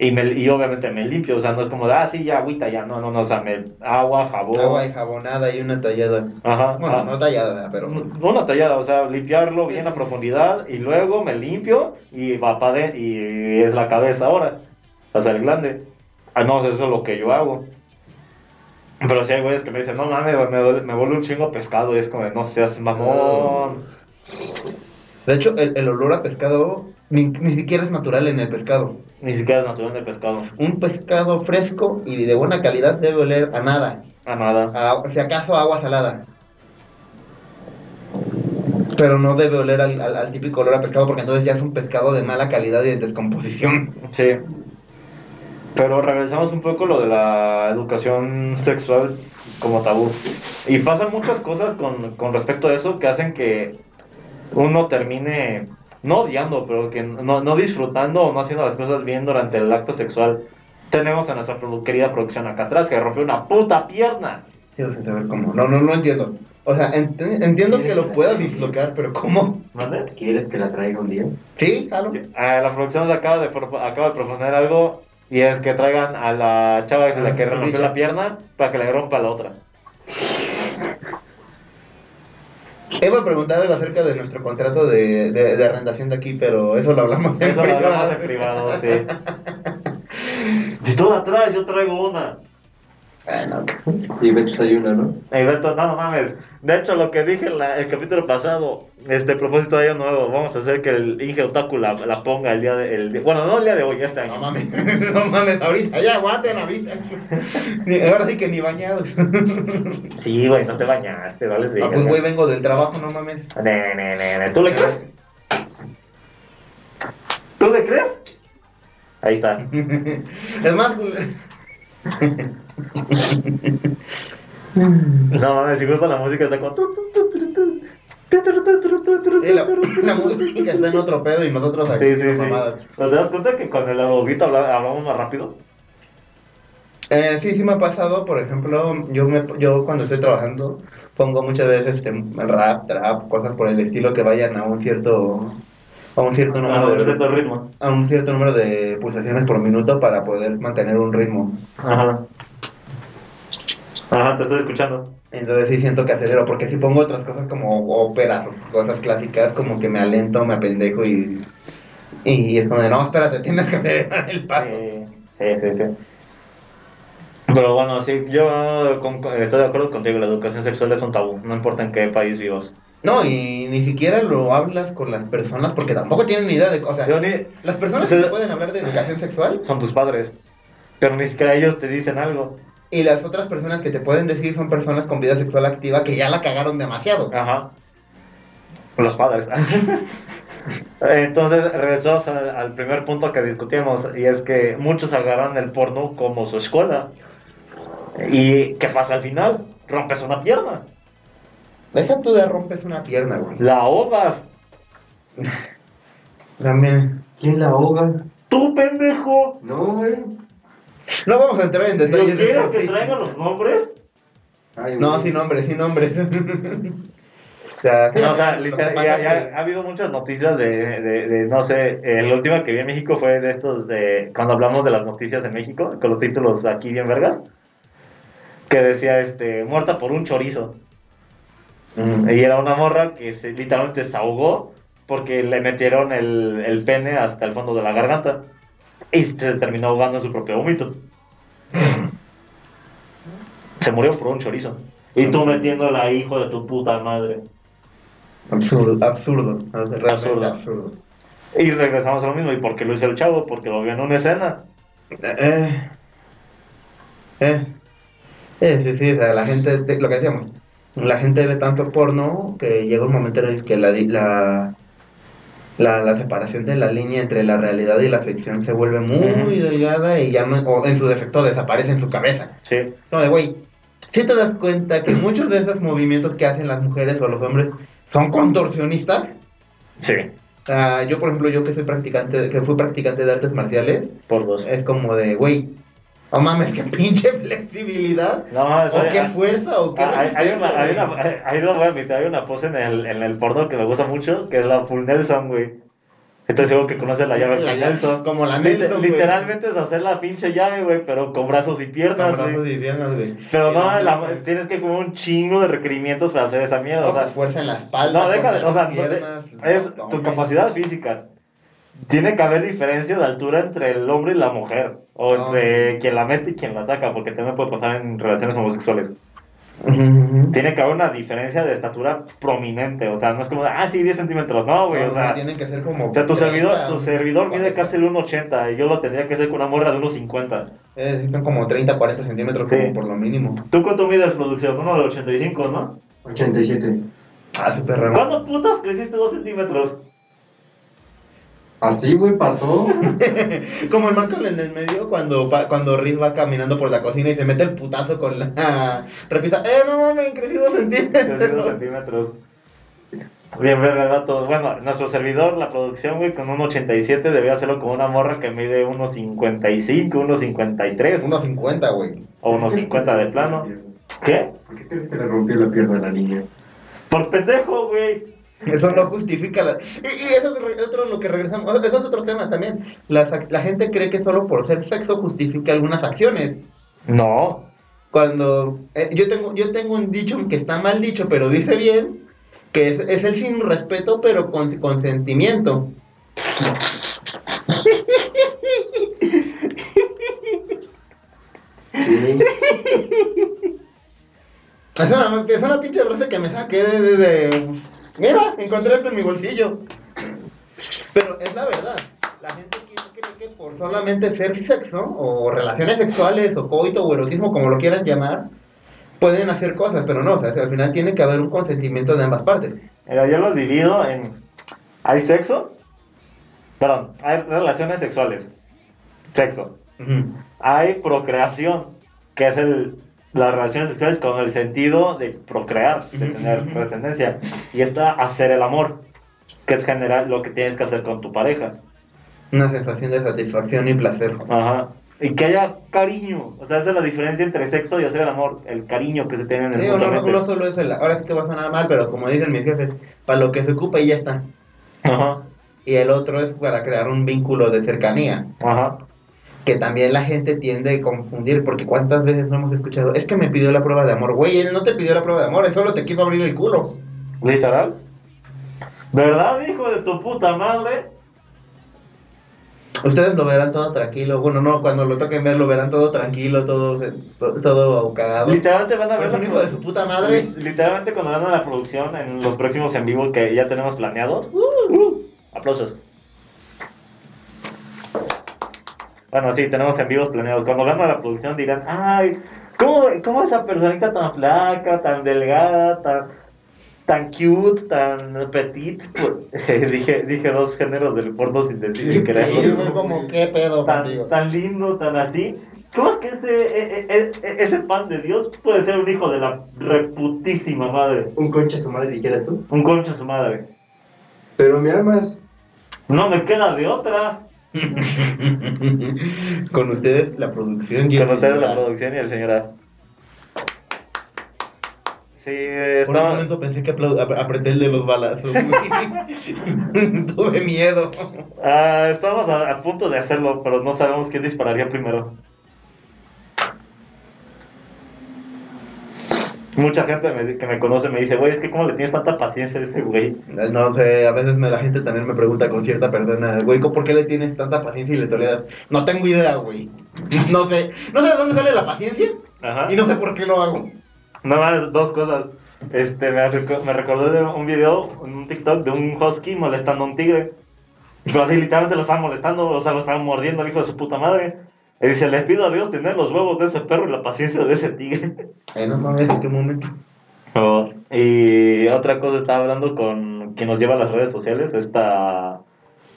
Y, me, y obviamente me limpio, o sea, no es como de, ah, sí, ya, agüita, ya, no, no, no, o sea, me, agua, jabón. Agua y jabonada y una tallada. Ajá, Bueno, ah, no tallada, pero. una tallada, o sea, limpiarlo bien a profundidad y luego me limpio y va para de, y es la cabeza ahora, sea, el glande. Ah, no, eso es lo que yo hago. Pero si hay güeyes que me dicen, no mames, me, duele- me vuelve un chingo pescado y es como, de, no seas mamón. De hecho, el, el olor a pescado ni, ni siquiera es natural en el pescado. Ni siquiera es natural de pescado. Un pescado fresco y de buena calidad debe oler a nada. A nada. A- si acaso a agua salada. Pero no debe oler al, al- al típico olor a pescado porque entonces ya es un pescado de mala calidad y de descomposición. Sí. Pero regresamos un poco a lo de la educación sexual como tabú. Y pasan muchas cosas con, con respecto a eso que hacen que uno termine, no odiando, pero que no, no disfrutando o no haciendo las cosas bien durante el acto sexual. Tenemos a nuestra querida producción acá atrás que rompió una puta pierna. Sin saber cómo. No, no, no entiendo. O sea, ent- entiendo que lo pueda dislocar, pero ¿cómo? ¿Quieres que la traiga un día? ¿Sí? Ah, la producción nos acaba de, pro- acaba de proponer algo y es que traigan a la chava A la la que rompió la pierna para que le rompa la otra. Iba a preguntar algo acerca de nuestro contrato de, de, de arrendación de aquí, pero eso lo hablamos en Eso lo hablamos en privado, sí. Si tú la traes, yo traigo una. Bueno, Y Beto una, ¿no? Beto, no, no mames. De hecho, lo que dije en la- el capítulo pasado, este propósito de año nuevo, vamos a hacer que el Inge Otaku la, la ponga el día de. el bueno, no el día de hoy, este año. no mames, no mames, ahorita ya aguanten la vida. Ni- Ahora sí que ni bañados. Sí, güey, no te bañaste, vales bien. Ah, pues güey, vengo del trabajo, no mames. Ne, ne, ne, ne. ¿Tú le crees? ¿Tú le crees? Ahí está. Es más, güey, No mames, si gusta la música está como. la, la música está en otro pedo y nosotros aquí Sí, sí, sí. mamadas. ¿Pero te das cuenta que el audito habla- hablamos más rápido? Eh, sí, sí me ha pasado, por ejemplo, yo me, yo cuando estoy trabajando pongo muchas veces este, rap, trap, cosas por el estilo que vayan a un cierto a un cierto Ah, número un de cierto ritmo. a un cierto número de pulsaciones por minuto para poder mantener un ritmo. Ajá. Ajá, te estoy escuchando. Entonces sí siento que acelero, porque si pongo otras cosas como óperas o cosas clásicas, como que me alento, me apendejo y, y es como de, no, espérate, tienes que acelerar el paso. Sí, sí, sí, sí. Pero bueno, sí, yo con- con- estoy de acuerdo contigo, la educación sexual es un tabú, no importa en qué país vivas. No, y ni siquiera lo hablas con las personas porque tampoco tienen ni idea de... O sea, las personas que te pueden hablar de educación sexual son tus padres, pero ni siquiera ellos te dicen algo. Y las otras personas que te pueden decir son personas con vida sexual activa que ya la cagaron demasiado. Ajá. Los padres. Entonces, regresamos al, al primer punto que discutimos, y es que muchos agarran el porno como su escuela. ¿Y qué pasa al final? Rompes una pierna, Deja tú de rompes una pierna, güey. la ahogas. También. ¿Quién la ahoga? ¡Tú, pendejo! No, güey. No vamos a entrar en ¿Yo detalles. de quiero eso. que traigan los nombres? Ay, No, sin nombre, sin nombre. o sea, sí, No, o sea, literal, ya, ya ha habido muchas noticias de, de, de, no sé, eh, la última que vi en México fue de estos, de cuando hablamos de las noticias en México, con los títulos aquí bien vergas, que decía, este, muerta por un chorizo. Mm. Y era una morra que se, literalmente se ahogó porque le metieron el, el pene hasta el fondo de la garganta y se terminó ahogando en su propio vómito. Se murió por un chorizo. Y tú metiéndola ahí, hijo de tu puta madre. Absurdo, absurdo. Absurdo. absurdo. Y regresamos a lo mismo. ¿Y por qué lo hizo el chavo? Porque lo vio en una escena. Eh, eh, eh, sí, sí, o sea, la gente, lo que decíamos, la gente ve tanto porno que llega un momento en el que la, la, la, la separación de la línea entre la realidad y la ficción se vuelve muy delgada y ya no, o en su defecto desaparece en su cabeza. Sí. No, de güey, si te das cuenta que muchos de esos movimientos que hacen las mujeres o los hombres son contorsionistas. Sí. Sea, yo, por ejemplo, yo que soy practicante, que fui practicante de artes marciales, Por dos. es como de, güey, no mames, qué pinche flexibilidad, No, eso o qué hay, fuerza, o qué hay, hay resistencia, una, hay, una, hay- ahí lo voy a admitir, hay una pose en el, en el porno que me gusta mucho, que es la full Nelson, güey. Estoy seguro que conoces la llave La full llave, Nelson. como la Nelson, literalmente es hacer la pinche llave, güey, pero con brazos y Con piernas, brazos güey. y piernas, güey. Pero no, la- tienes que como un chingo de requerimientos para hacer esa mierda, no, o sea, pues, fuerza en la espalda. no, fuerza o sea, piernas, es no, tu capacidad física. Tiene que haber diferencia de altura entre el hombre y la mujer, o No. entre quien la mete y quien la saca, porque también puede pasar en relaciones homosexuales. Tiene que haber una diferencia de estatura prominente, o sea, no es como, de, ah, sí, 10 centímetros, no, güey, o sea, tienen que ser como. o sea, tu servidor, 30, tu servidor mide 40. casi el 1,80 y yo lo tendría que hacer con una morra de 1,50. Eh, son como 30, 40 centímetros, Sí. como por lo mínimo. ¿Tú cuánto mides, producción? Uno de 85, ¿no? 87. Ah, súper raro. ¿Cuándo putas creciste 2 centímetros? Así, güey, pasó. Como el Malcolm en el medio cuando, pa- cuando Riz va caminando por la cocina y se mete el putazo con la repisa. ¡Eh, no mames! Crecí dos Crecí 2 centímetros. centímetros. Bien, verga, vato. Bueno, nuestro servidor, la producción, güey, con 1,87 debía hacerlo con una morra que mide 1,55, 1,53 1.50, güey. o 1,50 de plano. ¿Qué? ¿Por qué crees que le rompió la pierna a la niña? Por pendejo, güey. Eso no justifica. Y, y eso es otro lo que regresamos... Eso es otro tema también. Las la gente cree que solo por ser sexo justifica algunas acciones. No. Cuando... eh, yo, tengo, yo tengo un dicho que está mal dicho, pero dice bien, que es, es el sin respeto, pero con consentimiento. Sí. Es una, es una pinche frase que me saqué de, de- de- Mira, encontré esto en mi bolsillo. Pero es la verdad. La gente cree que por solamente ser sexo, o relaciones sexuales, o coito, o erotismo, como lo quieran llamar, pueden hacer cosas, pero no, o sea, al final tiene que haber un consentimiento de ambas partes. Mira, yo lo divido en. ¿Hay sexo? Perdón, hay relaciones sexuales. Sexo. Hay procreación, que es el las relaciones sexuales con el sentido de procrear, de tener descendencia. Y está hacer el amor, que es general lo que tienes que hacer con tu pareja. Una sensación de satisfacción y placer. Ajá. Y que haya cariño. O sea, esa es la diferencia entre sexo y hacer el amor. El cariño que se tienen en el Digo, no, no solo es el. Ahora sí que va a sonar mal, pero como dicen mis jefes, para lo que se ocupa y ya está. Ajá. Y el otro es para crear un vínculo de cercanía. Ajá. Que también la gente tiende a confundir, porque cuántas veces no hemos escuchado, es que me pidió la prueba de amor. Güey, él no te pidió la prueba de amor, él solo te quiso abrir el culo. Literal. ¿Verdad, hijo de tu puta madre? Ustedes lo verán todo tranquilo. Bueno, no, cuando lo toquen ver, lo verán todo tranquilo, todo, todo, todo cagado. Literalmente van a ver es un hijo de su puta madre. Li- Literalmente cuando van a la producción en los próximos en vivo que ya tenemos planeados. uh, aplausos. Bueno, sí, tenemos en vivos planeados. Cuando van a la producción dirán, ay, ¿cómo, cómo esa personita tan flaca, tan delgada, tan, tan cute, tan petit? Pues, dije, dije dos géneros del porno sin decir ni Y quererlo. fue como, ¿qué pedo tan, contigo? tan lindo, tan así. ¿Cómo es que ese, e- e- e- ese pan de Dios puede ser un hijo de la reputísima madre? Un concha su madre, dijeras tú. Un concha su madre. Pero me amas. No me queda de otra. Con ustedes la producción. y Con el ustedes la producción y el señor A. Sí, Por un momento pensé que aplau- ap- apreté el de los balazos. güey. Tuve miedo. Ah, estamos a, a punto de hacerlo, pero no sabemos quién dispararía primero. Mucha gente me- que me conoce me dice, güey, es que cómo le tienes tanta paciencia a ese güey. No sé, a veces me, la gente también me pregunta con cierta persona, güey, ¿por qué le tienes tanta paciencia y le toleras? No tengo idea, güey. No sé, no sé de dónde sale la paciencia Ajá. y no sé por qué lo hago. No más, dos cosas. Este, me, me recordé de un video, en un TikTok, de un husky molestando a un tigre. Pero así literalmente lo estaban molestando, o sea, lo estaban mordiendo el hijo de su puta madre. Y dice, le pido a Dios tener los huevos de ese perro y la paciencia de ese tigre. Ay, no mames, ¿en qué momento? Oh, y otra cosa, estaba hablando con quien nos lleva a las redes sociales, esta...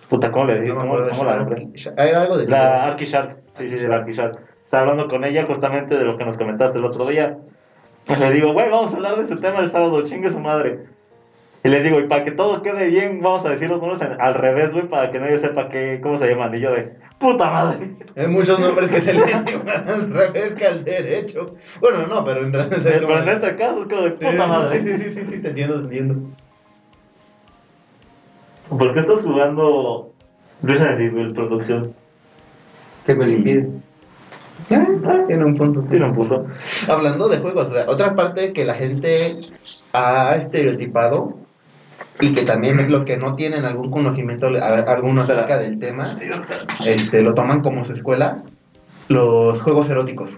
Puta, ¿cómo le? No me ¿Cómo, cómo la nombré? Shark- Hay algo de La Arky Shark. Sí, sí, sí, la Arky Shark. Estaba hablando con ella justamente de lo que nos comentaste el otro día. Pues le digo, güey, vamos a hablar de ese tema el sábado, chingue su madre. Y le digo, y para que todo quede bien, vamos a decir los números al revés, güey, para que nadie sepa qué, cómo se llaman. Y yo de, puta madre. Hay muchos nombres que se igual al revés que al derecho. Bueno, no, pero en realidad... Pero en este caso es como de puta madre. Sí, sí, sí, sí, te entiendo, te entiendo. ¿Por qué estás jugando Resident Evil producción? Que me lo impide. Ah, Tiene un punto. Tiene un punto. Hablando de juegos, o sea, otra parte que la gente ha estereotipado y que también los que no tienen algún conocimiento alguno acerca del tema, este, lo toman como su escuela, los juegos eróticos.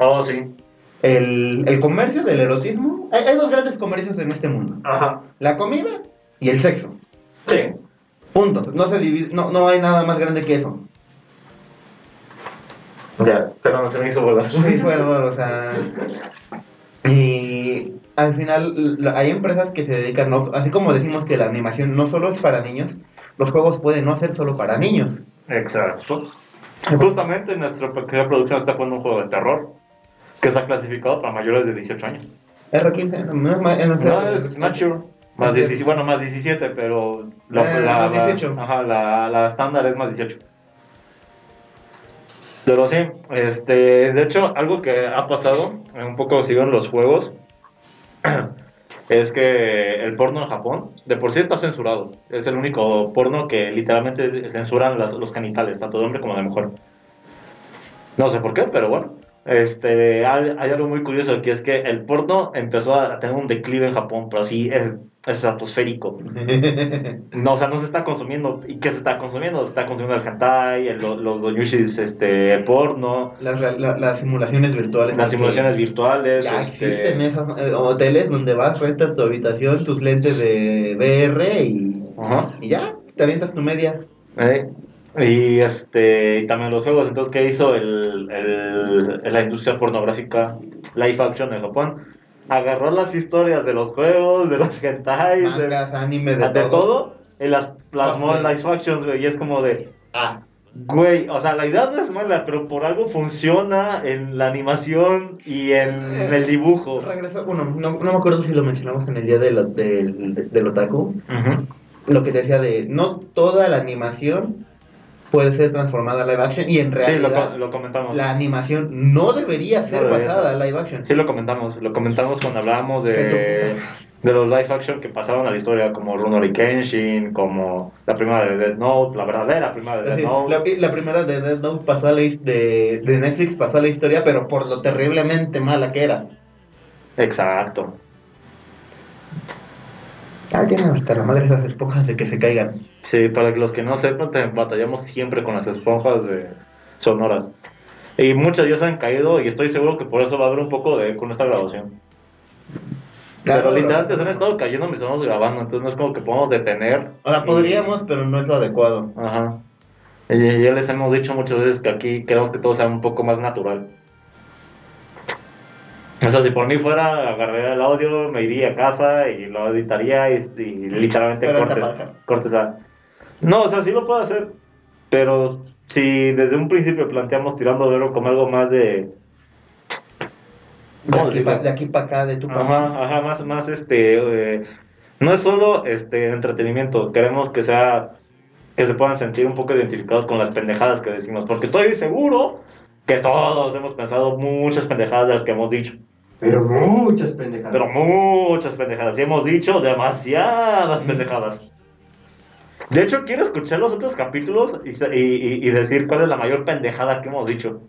Oh, sí. El, el comercio del erotismo, hay, hay dos grandes comercios en este mundo, Ajá. la comida y el sexo. Sí. Punto. No, se divide, no, no hay nada más grande que eso. Ya, pero no se me hizo bolas. Sí, fue error, o sea. Y al final hay empresas que se dedican, no- así como decimos que la animación no solo es para niños, los juegos pueden no ser solo para niños. Exacto. Justamente nuestra pequeña producción está jugando un juego de terror que está clasificado para mayores de 18 años. R15, no es, ma- no es- mature. Más 17, bueno, más 17, pero la, Eh, la- más la- 18. ajá, la, la estándar es más 18. Pero sí, este, de hecho, algo que ha pasado, eh, un poco sigo en los juegos, es que el porno en Japón, de por sí está censurado. Es el único porno que literalmente censuran los genitales, tanto de hombre como de mujer. No sé por qué, pero bueno. Este, hay, algo muy curioso que es que el porno empezó a tener un declive en Japón, pero así es, es atmosférico. No, o sea, no se está consumiendo. ¿Y qué se está consumiendo? Se está consumiendo el hentai, el- los, doujinshis, este, porno, las, la- las simulaciones virtuales. las simulaciones virtuales. Ya este, existen esas eh, hoteles donde vas, rentas tu habitación, tus lentes de VR y, Ajá. y ya, te avientas tu media. Eh, Y este y también los juegos. Entonces, ¿qué hizo el, el- la industria pornográfica live action de Japón? Agarró las historias de los juegos, de los hentais, de, Mangas, anime, de, de todo, y las plasmó en Cosplay. live actions, güey. Y es como de, Ah, Güey, o sea, la idea no es mala, pero por algo funciona en la animación y en el dibujo. Regreso, bueno, no, no me acuerdo si lo mencionamos en el día de lo- del, del otaku. Lo que te decía de no toda la animación puede ser transformada a live action y en Sí, lo, realidad co- lo comentamos. la animación no debería ser debería basada ser. a live action. Sí, lo comentamos. Lo comentamos cuando hablábamos de, de los live action que pasaron a la historia, como Rurouni Kenshin, como la primera de Death Note, la verdadera primera de decir, Note. la, la primera de Death Note pasó a la de, de Netflix pasó a la historia, pero por lo terriblemente mala que era. Exacto. Ah, tienen hasta la madre esas esponjas de que se caigan. Sí, para los que no sepan, te- batallamos siempre con las esponjas de sonoras. Y muchas ya se han caído y estoy seguro que por eso va a haber un poco de con esta grabación. Claro, pero literalmente se han estado cayendo mientras estamos grabando, entonces no es como que podamos detener. O sea, y- podríamos, pero no es lo adecuado. Ajá. Y ya les hemos dicho muchas veces que aquí queremos que todo sea un poco más natural. O sea, si por mí fuera, agarraría el audio, me iría a casa y lo editaría y, y literalmente Pero cortes, cortes a... No, o sea, sí lo puedo hacer, pero si desde un principio planteamos tirando verlo como algo más de... De ¿Cómo aquí, decirlo? pa- de aquí para acá, de tu pa' Ajá, ajá, más, más este... eh, no es solo este entretenimiento, queremos que sea... Que se puedan sentir un poco identificados con las pendejadas que decimos, porque estoy seguro que todos hemos pensado muchas pendejadas de las que hemos dicho. Pero muchas pendejadas. Pero muchas pendejadas. Y hemos dicho demasiadas pendejadas. De hecho, quiero escuchar los otros capítulos y, y- decir cuál es la mayor pendejada que hemos dicho.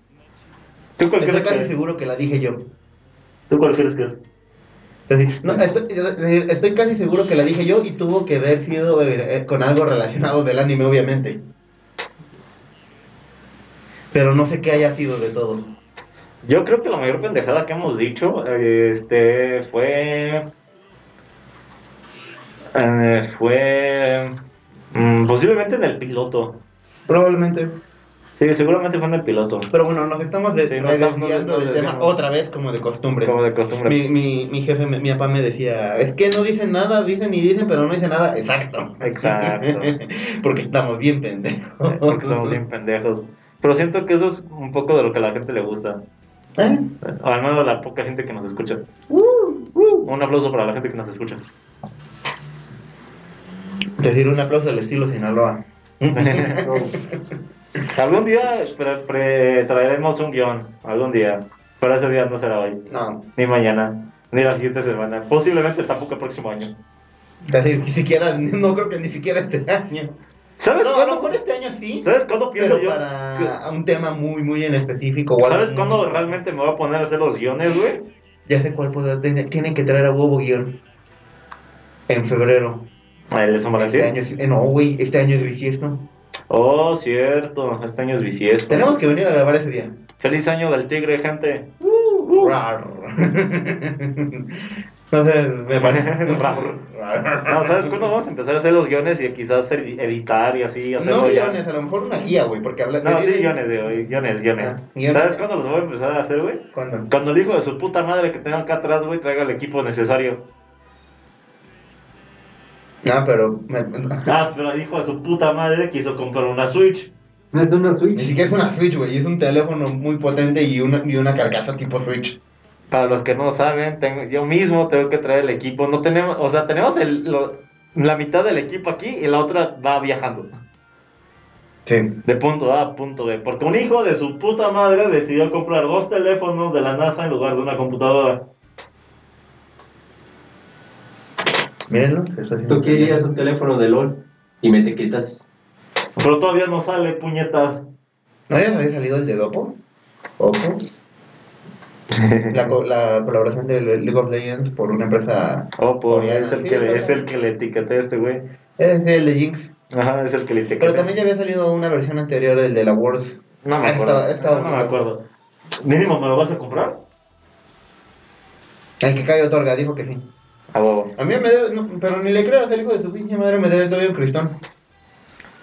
¿Tú cuál Estoy casi que seguro que la dije yo. ¿Tú cuál crees que es? No, estoy, estoy casi seguro que la dije yo y tuvo que haber sido eh, con algo relacionado del anime, obviamente. Pero no sé qué haya sido de todo. Yo creo que la mayor pendejada que hemos dicho este, fue. eh, fue. mm, posiblemente en el piloto. Probablemente. Sí, seguramente fue en el piloto. Pero bueno, nos estamos de- Sí, nos estamos- desviando del tema desviamos. otra vez, como de costumbre. Como de costumbre. Mi, mi, mi jefe, mi, mi papá me decía, es que no dicen nada, dicen y dicen, pero no dicen nada. Exacto. Exacto. Porque estamos bien pendejos. Porque somos bien pendejos. Pero siento que eso es un poco de lo que a la gente le gusta. ¿Eh? O al menos la poca gente que nos escucha. Un aplauso para la gente que nos escucha. Decir un aplauso al estilo Sinaloa. algún día pre- pre- traeremos un guion. Algún día. Pero ese día no será hoy. No, Ni mañana. Ni la siguiente semana. Posiblemente tampoco el próximo año. es decir, ni siquiera, no creo que ni siquiera este año. ¿Sabes No, a lo cuándo? mejor este año sí, ¿Sabes cuándo pienso pero yo? para un tema muy, muy en específico. algo ¿Sabes cuándo realmente me voy a poner a hacer los guiones, güey? Ya sé cuál puede, tiene- tienen que traer a huevo guion. En febrero. El. Este año, es- eh, no, güey, este año es bisiesto. Oh, cierto. Este año es bisiesto. Tenemos que venir a grabar ese día. Feliz año del tigre, gente. Rar. no sé, me parece. Rar. No, ¿sabes cuándo vamos a empezar a hacer los guiones y quizás edi- editar y así hacerlo No ya? guiones, a lo mejor una guía, güey, porque habla No, de- sí, de- guiones, de, guiones, guiones. Ah, guiones. ¿Sabes cuándo los voy a empezar a hacer, güey? ¿Cuándo? Cuando el hijo de su puta madre que tenga acá atrás, güey, traiga el equipo necesario. Ah, pero. Ah, pero el hijo de su puta madre quiso comprar una Switch. No es una Ni Switch. siquiera es una Switch, güey, es un teléfono muy potente y una, y una carcasa tipo Switch. Para los que no saben, tengo- yo mismo tengo que traer el equipo. No tenemos, o sea, tenemos el, lo- la mitad del equipo aquí y la otra va viajando. Sí. De punto A a punto B. Porque un hijo de su puta madre decidió comprar dos teléfonos de la NASA en lugar de una computadora. Mírenlo. Tú querías un teléfono de LOL y me etiquetas. Pero todavía no sale, puñetas. ¿No había salido el de Dopo? Opo. La, la colaboración de League of Legends por una empresa. Oh, Coreana. es el, que, es el que le etiqueté a este güey. Es el de Jinx. Ajá, es el que le etiqueté. Pero también ya había salido una versión anterior, el de la Wars. No me Ah, acuerdo. no, no me acuerdo. Mínimo, ¿me lo vas a comprar? El que cae otorga, dijo que sí. A huevo. A mí me debe, no, pero ni le creas, el hijo de su pinche madre me debe todavía un cristón.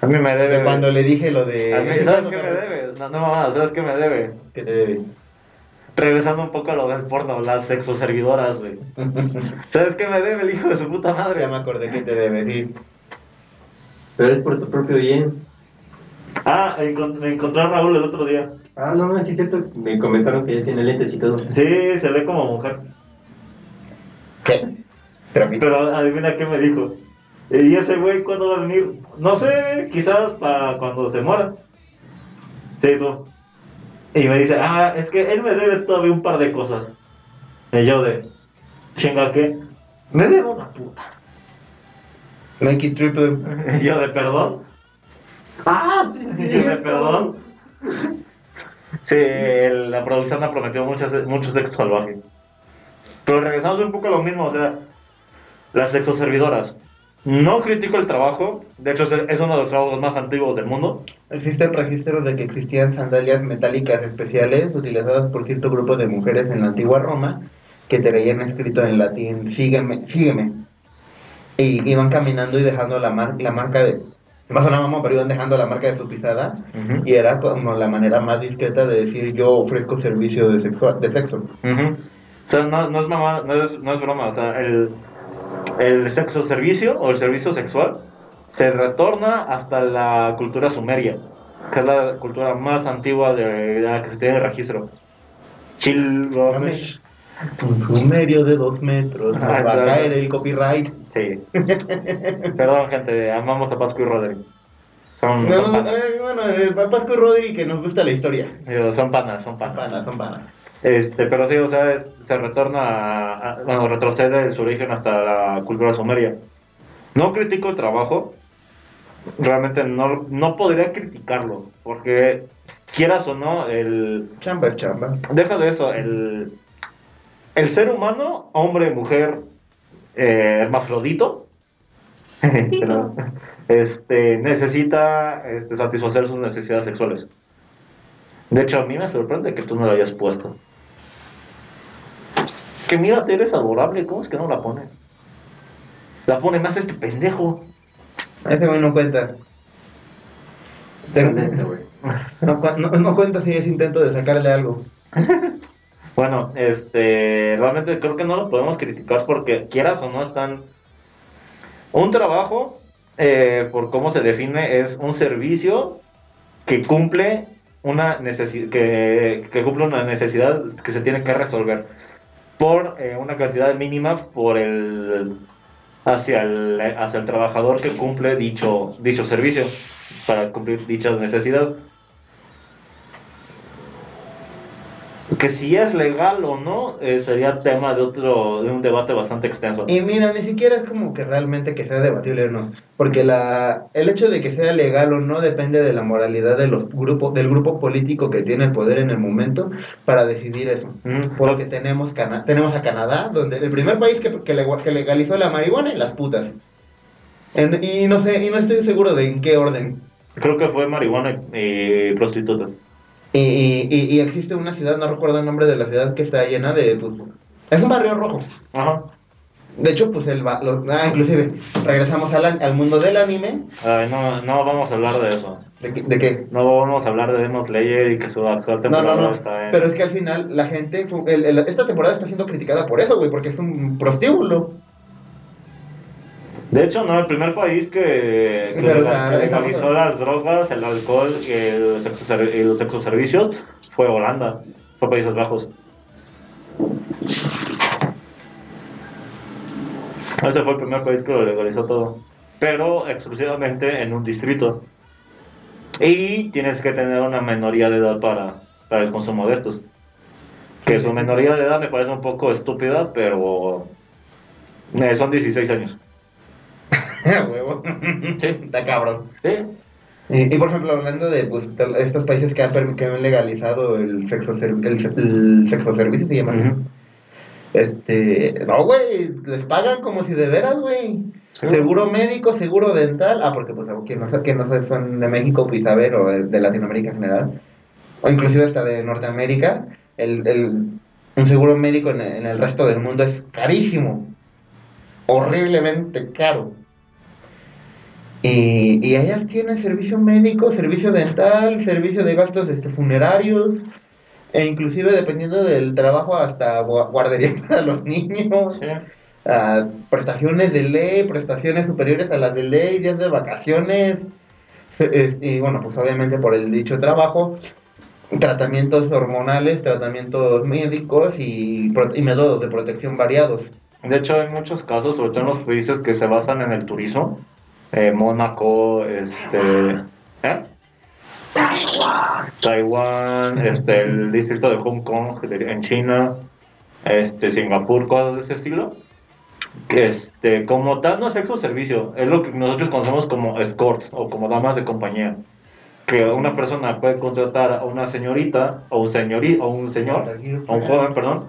A mí me debe. De cuando le dije lo de. A mí, ¿Sabes qué me debe? No, no mamá, ¿sabes qué me debe? ¿Qué te debe? Regresando un poco a lo del porno, las sexoservidoras, güey. ¿Sabes qué me debe el hijo de su puta madre? ya me acordé que te debe, sí. Pero es por tu propio bien. Ah, encont- me encontré a Raúl el otro día. Ah, no, sí es cierto. Me comentaron que ya tiene lentes y todo. Sí, se ve como mujer. ¿Qué? Trapito. Pero adivina qué me dijo. ¿Y ese güey cuándo va a venir? No sé, quizás para cuando se muera. Sí, tú. Y me dice, ah, es que él me debe todavía un par de cosas. Y yo de, chinga, ¿qué? Me debe una puta. Make it triple. Y yo de, perdón. Ah, sí, Y yo de, perdón. Sí, la producción ha prometido mucho, mucho sexo salvaje. Pero regresamos un poco a lo mismo, o sea, las sexoservidoras. No critico el trabajo, de hecho es, uno de los trabajos más antiguos del mundo. Existen registros de que existían sandalias metálicas especiales utilizadas por cierto grupo de mujeres en la antigua Roma que traían escrito en latín, sígueme, sígueme. Y iban caminando y dejando la, mar- la marca de... Más o menos, pero iban dejando la marca de su pisada y era como la manera más discreta de decir yo ofrezco servicio de, sexua- de sexo. O sea, no, no es mamá, no es, no es broma, o sea, el, el sexo servicio o el servicio sexual se retorna hasta la cultura sumeria, que es la cultura más antigua de la que se tiene registro. Gilgamesh. Un sumerio de dos metros, Ah, va a caer el copyright. Sí. Perdón, gente, amamos a Pascu y Roderick. Son, No, son no, panas. eh, bueno, eh, Pascu y Rodri que nos gusta la historia. Son panas, son Son panas. panas, son panas. Este, pero sí, o sea, es- se retorna, a, a- bueno, retrocede en su origen hasta la cultura sumeria. No critico el trabajo, realmente no, no podría criticarlo, porque quieras o no, el, Chamba es chamba. deja de eso, el, el ser humano, hombre, mujer, eh, hermafrodito, pero, este, necesita este, satisfacer sus necesidades sexuales. De hecho, a mí me sorprende que tú no lo hayas puesto. Que mírate, eres adorable, ¿cómo es que no la pone? La pone más este pendejo. Este güey no cuenta. No, no, no cuenta si es intento de sacarle algo. Bueno, este, realmente creo que no lo podemos criticar porque quieras o no están... Un trabajo, eh, por cómo se define, es un servicio que cumple una necesidad, que, que cumple una necesidad que se tiene que resolver por eh, una cantidad mínima por el hacia el hacia el trabajador que cumple dicho dicho servicio para cumplir dicha necesidad. Que si es legal o no eh, sería tema de otro de un debate bastante extenso. Y mira, ni siquiera es como que realmente que sea debatible o no. Porque la, el hecho de que sea legal o no depende de la moralidad de los grupos, del grupo político que tiene el poder en el momento para decidir eso. Mm, Porque tenemos, Cana- tenemos a Canadá, donde el primer país que, que, le- que legalizó la marihuana y las putas. En- y no sé, y no estoy seguro de en qué orden. Creo que fue marihuana y, y prostituta. Y, y, y- existe una ciudad, no recuerdo el nombre de la ciudad, que está llena de, pues, es un barrio rojo. Ajá. De hecho, pues el, lo- ah, inclusive, regresamos al, al mundo del anime. Ay, no, no vamos a hablar de eso. ¿De, qué- de qué? No vamos a hablar de Demon Slayer y que su actual No, temporada no, no. está en... Pero es que al final la gente, el- el- esta temporada está siendo criticada por eso, güey, porque es un prostíbulo. De hecho, no, el primer país que, que Pero, o legal- sea, que estamos- legalizó las drogas, el alcohol y, el sexo y los sexoservicios fue Holanda, fue Países Bajos. Ese fue el primer país que lo legalizó todo, pero exclusivamente en un distrito. Y tienes que tener una menoría de edad para, para el consumo de estos. Que su menoría de edad me parece un poco estúpida, pero eh, son 16 años. Huevo. Sí. Está cabrón. Sí, Y, y, por ejemplo, hablando de, pues, estos países que han, que legalizado el sexo, el, el sexo servicio, se llama. Ujú. Este, no, güey, les pagan como si de veras, güey. Sí. Seguro médico, seguro dental. Ah, porque pues quien no, quien no son de México, pues saber, o de, de Latinoamérica en general, o inclusive hasta de Norteamérica, el, el- un seguro médico en, en el resto del mundo es carísimo. Horriblemente caro. Y, y ellas tienen servicio médico, servicio dental, servicio de gastos este, funerarios, e inclusive dependiendo del trabajo hasta gua- guardería para los niños Sí. ah, prestaciones de ley, prestaciones superiores a las de ley, días de vacaciones, Es- y bueno, pues obviamente por el dicho trabajo, tratamientos hormonales, tratamientos médicos y, y métodos de protección variados. De hecho, hay muchos casos, sobre todo en los países que se basan en el turismo. Eh, Mónaco, este... ¿eh? Taiwán, este, el distrito de Hong Kong de- en China, este, Singapur, cosas de ese estilo. Este, como tal, no es sexo servicio, es lo que nosotros conocemos como escorts o como damas de compañía. Que una persona puede contratar a una señorita o un, señori, o un señor a un joven, perdón,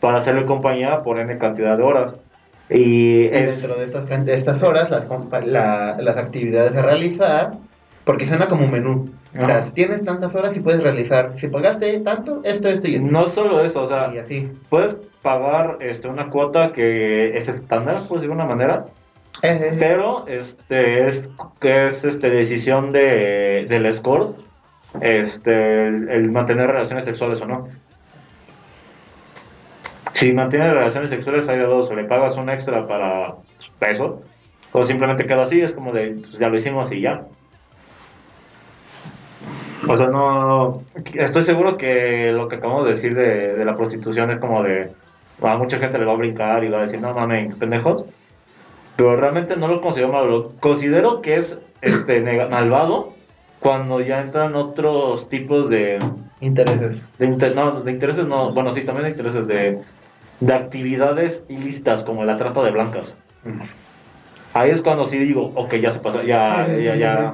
para hacerle compañía por N cantidad de horas. Y es, dentro de estas, de estas horas, las, la- las actividades a realizar, porque suena como un menú. O sea, tienes tantas horas y puedes realizar. Si pagaste tanto, esto, esto y esto. no solo eso, o sea, Y así. puedes pagar este, una cuota que es estándar, pues de alguna manera, Eh, eh, eh. pero este, es, que es este, decisión de, del escort este, el, el mantener relaciones sexuales o no. Si mantienes relaciones sexuales hay de dos, o le pagas un extra para peso, o simplemente queda así, es como de, pues ya lo hicimos y ya. O sea, no. Estoy seguro que lo que acabamos de decir de, de la prostitución es como de. A mucha gente le va a brincar y va a decir, no mames, pendejos. Pero realmente no lo considero malo. Considero que es este malvado cuando ya entran otros tipos de. Intereses. De, inter- no, de intereses, no. Bueno, sí, también de intereses de, de actividades ilícitas como la trata de blancas. Ahí es cuando sí digo, ok, ya se pasa, ya, ya, ya.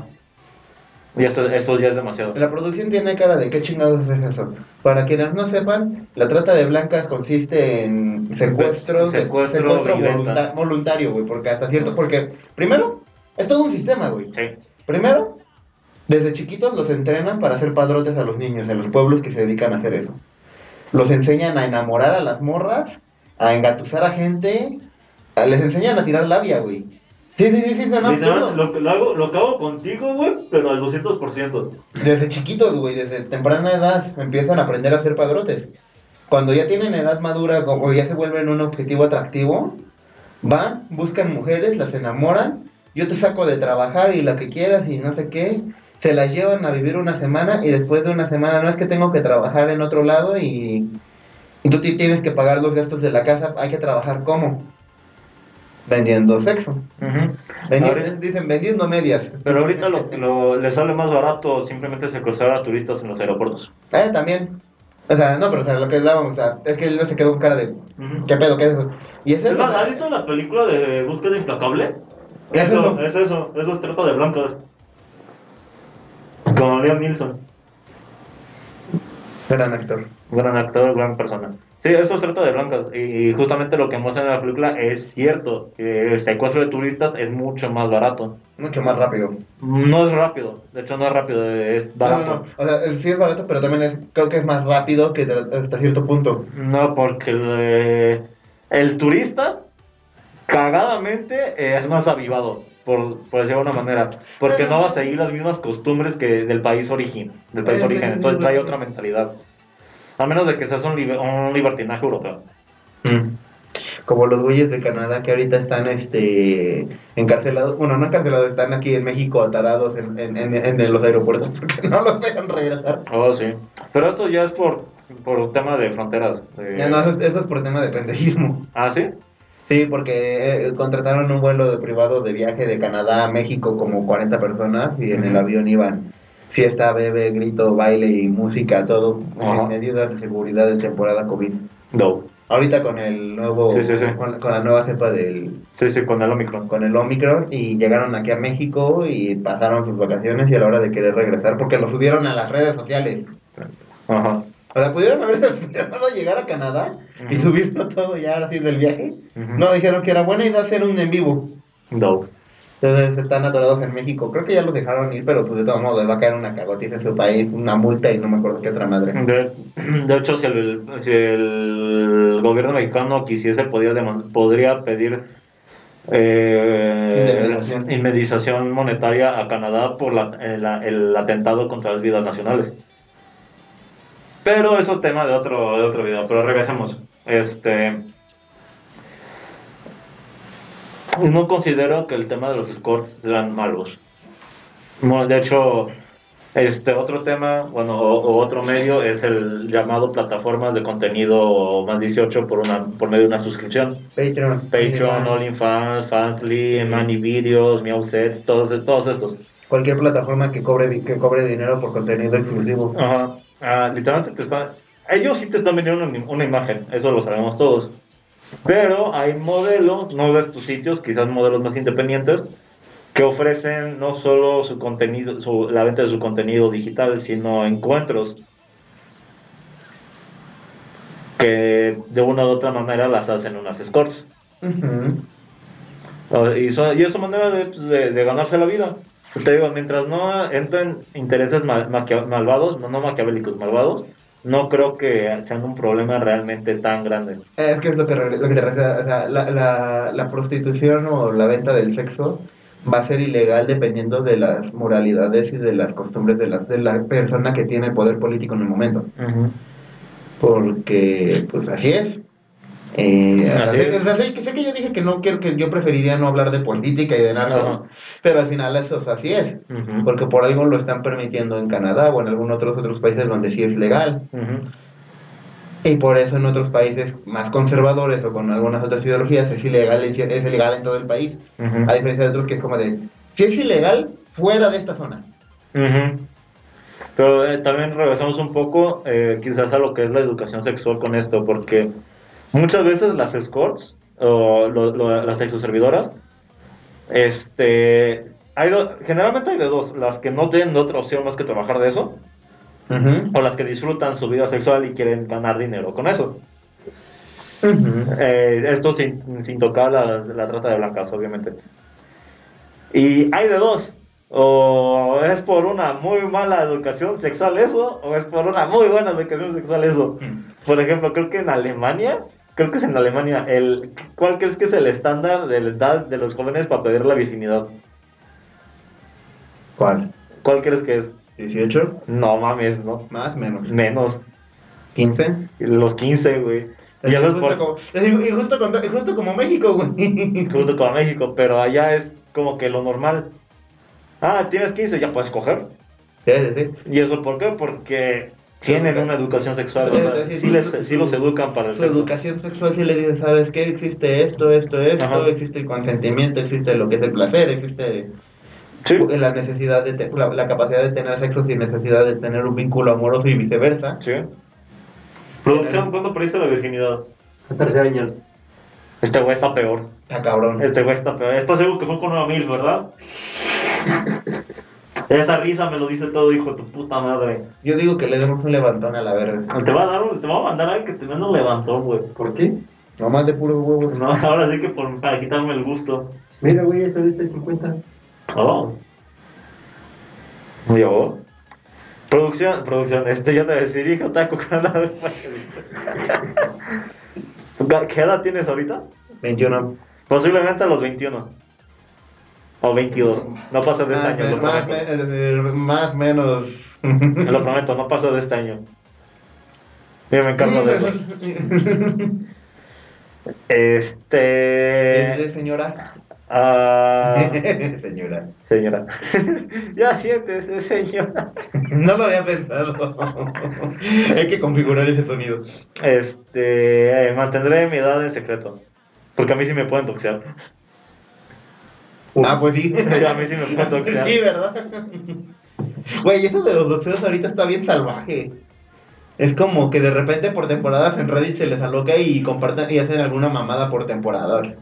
ya esto- eso ya es demasiado. La producción tiene cara de qué chingados es eso. Para quienes no sepan, la trata de blancas consiste en secuestros, Secuestro secuestro volunta- voluntario, güey, porque hasta cierto, porque primero, es todo un sistema, güey. Sí. Primero, desde chiquitos los entrenan para hacer padrotes a los niños en los pueblos que se dedican a hacer eso. Los enseñan a enamorar a las morras, a engatusar a gente, a- les enseñan a tirar labia, güey. Sí, sí, sí, sí. Literal, lo, lo hago, lo acabo contigo, güey, pero al 200%. Desde chiquitos, güey, desde temprana edad empiezan a aprender a hacer padrotes. Cuando ya tienen edad madura o ya se vuelven un objetivo atractivo, van, buscan mujeres, las enamoran, yo te saco de trabajar y la que quieras y no sé qué, se las llevan a vivir una semana y después de una semana no es que tengo que trabajar en otro lado y, y tú ti- tienes que pagar los gastos de la casa, hay que trabajar como vendiendo sexo. Vendi- Ahorita- dicen vendiendo medias. Pero ahorita lo, lo, le sale más barato simplemente secuestrar a turistas en los aeropuertos. Eh, también. O sea, no, pero o sea, lo que hablábamos, o sea, es que él no se quedó con cara de, ¿qué pedo, qué es eso? Y es Es eso, ¿has visto la película de Búsqueda Implacable? Es eso, eso. es eso, eso es trata de blancas. Con Liam Neeson, gran actor. gran actor, gran persona. Sí, eso es trata de blancas. Y justamente lo que muestran en la película es cierto. Que el secuestro de turistas es mucho más barato. Mucho más rápido. No es rápido, de hecho no es rápido, es barato. no, no. O sea, sí es barato, pero también es, creo que es más rápido que hasta cierto punto. No, porque el, el turista, cagadamente, eh, es más avivado, por, por decirlo de alguna manera. Porque Pero- no va a seguir las mismas costumbres que del país origen. Del país origen, entonces trae otra mentalidad. A menos de que seas un, liber- un libertinaje europeo. Como los güeyes de Canadá que ahorita están este encarcelados, bueno, no encarcelados, están aquí en México atarados en, en, en, en los aeropuertos porque no los dejan regresar. Oh, sí. Pero esto ya es por, por tema de fronteras. de- Ya no, eso, es- eso es por tema de pendejismo. Ah, sí. Sí, porque eh, contrataron un vuelo de privado de viaje de Canadá a México como 40 personas y en el avión iban fiesta, bebé, grito, baile y música, todo Ajá. sin medidas de seguridad en temporada COVID. No. Ahorita con el nuevo, Sí, sí, sí. Con, con la nueva cepa del, Sí, sí, con el Omicron. con el Omicron y llegaron aquí a México y pasaron sus vacaciones y a la hora de querer regresar porque lo subieron a las redes sociales. Ajá. O sea, pudieron haberse esperado llegar a Canadá y subirlo todo ya ahora sí del viaje. No, dijeron que era buena idea hacer un en vivo. No. Entonces están atorados en México. Creo que ya los dejaron ir, pero pues de todos modos les va a caer una cagotiza en su país, una multa y no me acuerdo qué otra madre. De, de hecho, si el, si el gobierno mexicano quisiese, podría, podría pedir eh, Indemnización. indemnización monetaria a Canadá por la- el, el atentado contra las vidas nacionales. Pero eso es tema de otro, de otro video, pero regresemos. Este, no considero que el tema de los escorts sean malos. Bueno, de hecho, este otro tema, bueno, o, o otro medio es el llamado plataformas de contenido más 18 por una por medio de una suscripción. Patreon. Patreon, OnlyFans, Fansly, Money Videos, Meowsets, todos, todos estos. Cualquier plataforma que cobre, que cobre dinero por contenido exclusivo. Ajá. Ah, literalmente te están. Ellos sí te están vendiendo una, una imagen, eso lo sabemos todos. Pero hay modelos, no de tus sitios, quizás modelos más independientes, que ofrecen no solo su contenido, su, la venta de su contenido digital, sino encuentros que de una u otra manera las hacen unas escorts. Ujú. Y, son- y es su manera de, pues, de- de ganarse la vida. Te digo, mientras no entren intereses maquia- malvados, no, no maquiavélicos, malvados, no creo que sean un problema realmente tan grande. Es que es lo que, lo que te refiero, o sea, la, la, la prostitución o la venta del sexo va a ser ilegal dependiendo de las moralidades y de las costumbres de la, de la persona que tiene el poder político en el momento. Porque, pues así es. Eh, Así sé, es. que- yo dije que no quiero que yo preferiría no hablar de política y de narcos, pero al final eso o sea, así es. Porque por algo lo están permitiendo en Canadá o en algunos otros otros países donde sí es legal. Y por eso en otros países más conservadores o con algunas otras ideologías es ilegal, es ilegal en todo el país. A diferencia de otros que es como de, si es ilegal, fuera de esta zona. Pero eh, también regresamos un poco eh, quizás a lo que es la educación sexual con esto, porque muchas veces las escorts o lo- lo- las sexoservidoras, este, hay do- generalmente hay de dos, las que no tienen otra opción más que trabajar de eso, o las que disfrutan su vida sexual y quieren ganar dinero con eso. Eh, esto sin, sin tocar la, la trata de blancas, obviamente. Y hay de dos. O es por una muy mala educación sexual eso, o es por una muy buena educación sexual eso. Por ejemplo, creo que en Alemania, creo que es en Alemania, el, ¿cuál crees que es el estándar de la edad de los jóvenes para pedir la virginidad? ¿Cuál? ¿Cuál crees que es? ¿18? No mames, no. Más, menos. Menos. ¿15? Los 15, güey. Y es justo, por, como, y justo, y justo como México, güey. justo como México, pero allá es como que lo normal. Ah, tienes 15, ya puedes coger. Sí, sí, sí. ¿Y eso por qué? Porque tienen una educación sexual. Sí, les, los educan para el Su sexo. educación sexual sí le dice, ¿sabes qué? Existe esto, esto, esto, Ajá. existe el consentimiento, existe lo que es el placer, existe Sí. la necesidad de, te- la, la capacidad de tener sexo sin necesidad de tener un vínculo amoroso y viceversa. Sí. Producción, ¿cuándo perdiste la virginidad? 14 años. Este güey está peor. Está cabrón. Este güey está peor. Esto seguro que fue con una mil, ¿verdad? Esa risa me lo dice todo, hijo de tu puta madre. Yo digo que le demos un levantón a la verga. Te va a dar un- te va a mandar a que te manda un levantón, güey. ¿Por qué? Nomás de puros huevos. No, ahora sí que por, para quitarme el gusto. Mira, güey, es ahorita 50. Oh. Yo. Producción, producción, este yo te decir, hijo taco con la ¿Qué edad tienes ahorita? 21. Posiblemente a los 21. O 22. No pasa de este Más, año, me- lo más, me- es más menos. Lo prometo, no pasa de este año. Yo me encargo de eso. Este. Este, señora. ah, señora. señora. ya siéntese, señora. No lo había pensado. Hay que configurar ese sonido. Este. eh, mantendré mi edad en secreto. Porque a mí sí me pueden doxear. Ah, pues sí. a mí sí me pueden doxear. Sí, ¿verdad? Güey, eso de los doxeos ahorita está bien salvaje. Es como que de repente por temporadas en Reddit se les aloca y comparten y hacen alguna mamada por temporadas.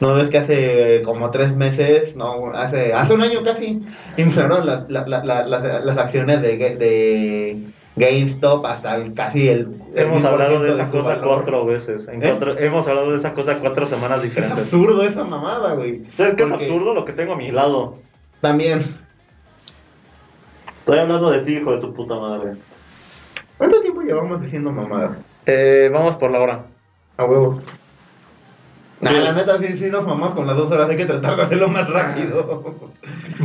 ¿No ves que hace como tres meses, no, hace, hace un año casi, inflaron las, la- la- la- las, las acciones de, de GameStop hasta el- casi el... el Hemos hablado de 1000% esa su cosa valor? cuatro veces. En ¿Eh? cuatro- hemos hablado de esa cosa cuatro semanas Es diferentes. absurdo esa mamada, güey. ¿Sabes qué es absurdo? Lo que tengo a mi lado. También. Estoy hablando de ti, hijo de tu puta madre. ¿Cuánto tiempo llevamos haciendo mamadas? Eh, vamos por la hora. A huevo. Nah, la neta, sí, sí nos mamamos con las dos horas, hay que tratar de hacerlo más rápido.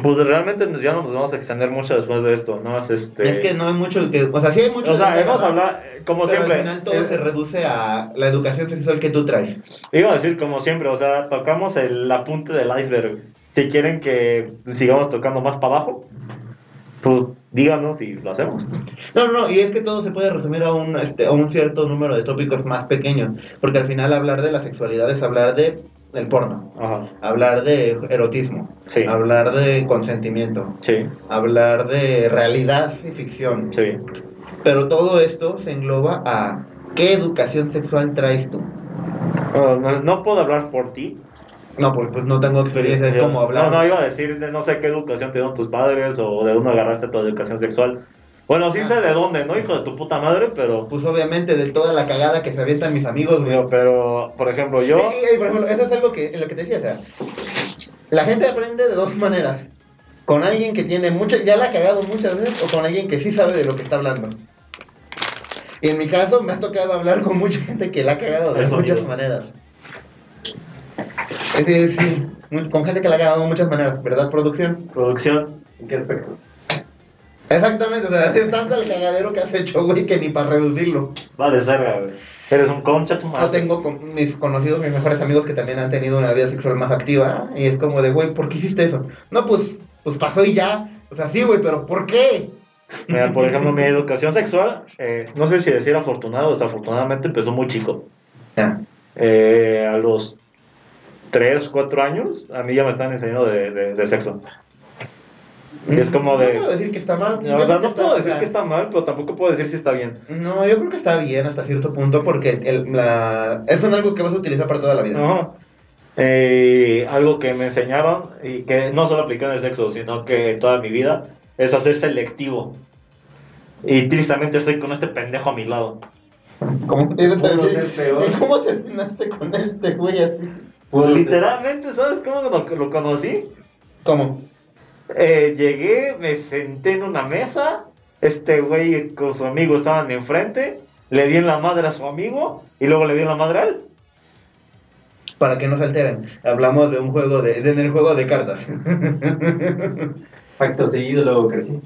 Pues realmente ya no nos vamos a extender mucho después de esto, ¿no? Es, este... Es que no hay mucho que... O sea, sí hay mucho O sea, hemos hablado, como pero siempre. al final todo se reduce a la educación sexual que tú traes. Iba a decir como siempre, o sea, tocamos el, la punta del iceberg. Si quieren que sigamos tocando más para abajo, pues díganos y lo hacemos. No, no, y es que todo se puede resumir a un, este, a un cierto número de tópicos más pequeños, porque al final hablar de la sexualidad es hablar de del porno, Ajá. hablar de erotismo, Sí. hablar de consentimiento, Sí, hablar de realidad y ficción. sí. Pero todo esto se engloba a ¿qué educación sexual traes tú? Bueno, no, no puedo hablar por ti. No, pues, pues no tengo experiencia en Yo- cómo hablar. No, no, iba a decir de no sé qué educación te dieron tus padres o de dónde agarraste tu educación sexual. Bueno, sí sé de dónde, ¿no? Hijo de tu puta madre, pero... Pues obviamente de toda la cagada que se avientan mis amigos, güey. Pero, pero, por ejemplo, yo... Y- y- y, por ejemplo, eso es algo que, lo que te decía, o sea, la gente aprende de dos maneras. Con alguien que tiene mucho, ya la ha cagado muchas veces, o con alguien que sí sabe de lo que está hablando. Y en mi caso, me ha tocado hablar con mucha gente que la ha cagado de Eso muchas digo. maneras. Es decir, con gente que la ha cagado de muchas maneras, ¿verdad, producción? Producción. ¿En qué aspecto? Exactamente, o sea, es tanto el cagadero que has hecho, güey, que ni para reducirlo. Vale, serga, güey. Eres un concha tu Yo madre. tengo con mis conocidos, mis mejores amigos que también han tenido una vida sexual más activa. Y es como de, güey, ¿por qué hiciste eso? No, pues, pues pasó y ya. O sea, sí, güey, pero ¿por qué? Mira, por ejemplo, mi educación sexual, eh, no sé si decir afortunado o desafortunadamente, empezó muy chico. Eh, a los 3, 4 años, a mí ya me están enseñando de, de- de sexo. Y es como No puedo de... decir que está mal. No, Yo o sea, creo no está- puedo o decir sea, que está mal, pero tampoco puedo decir si está bien. No, yo creo que está bien hasta cierto punto porque el, la... es algo que vas a utilizar para toda la vida. Ajá. Eh, algo que me enseñaron y que no solo apliqué en el sexo, sino que en toda mi vida es hacer selectivo. Y tristemente estoy con este pendejo a mi lado. ¿Cómo, Pudo ser peor. ¿Y ¿Cómo terminaste con este güey así? Pudo ser- Literalmente, ¿sabes cómo lo, lo conocí? ¿Cómo? Eh, llegué, me senté en una mesa, este güey con su amigo estaban enfrente, le di en la madre a su amigo y luego le di en la madre a él. Para que no se alteren. Hablamos de un juego de, de en el juego de cartas. Acto seguido, luego crecí.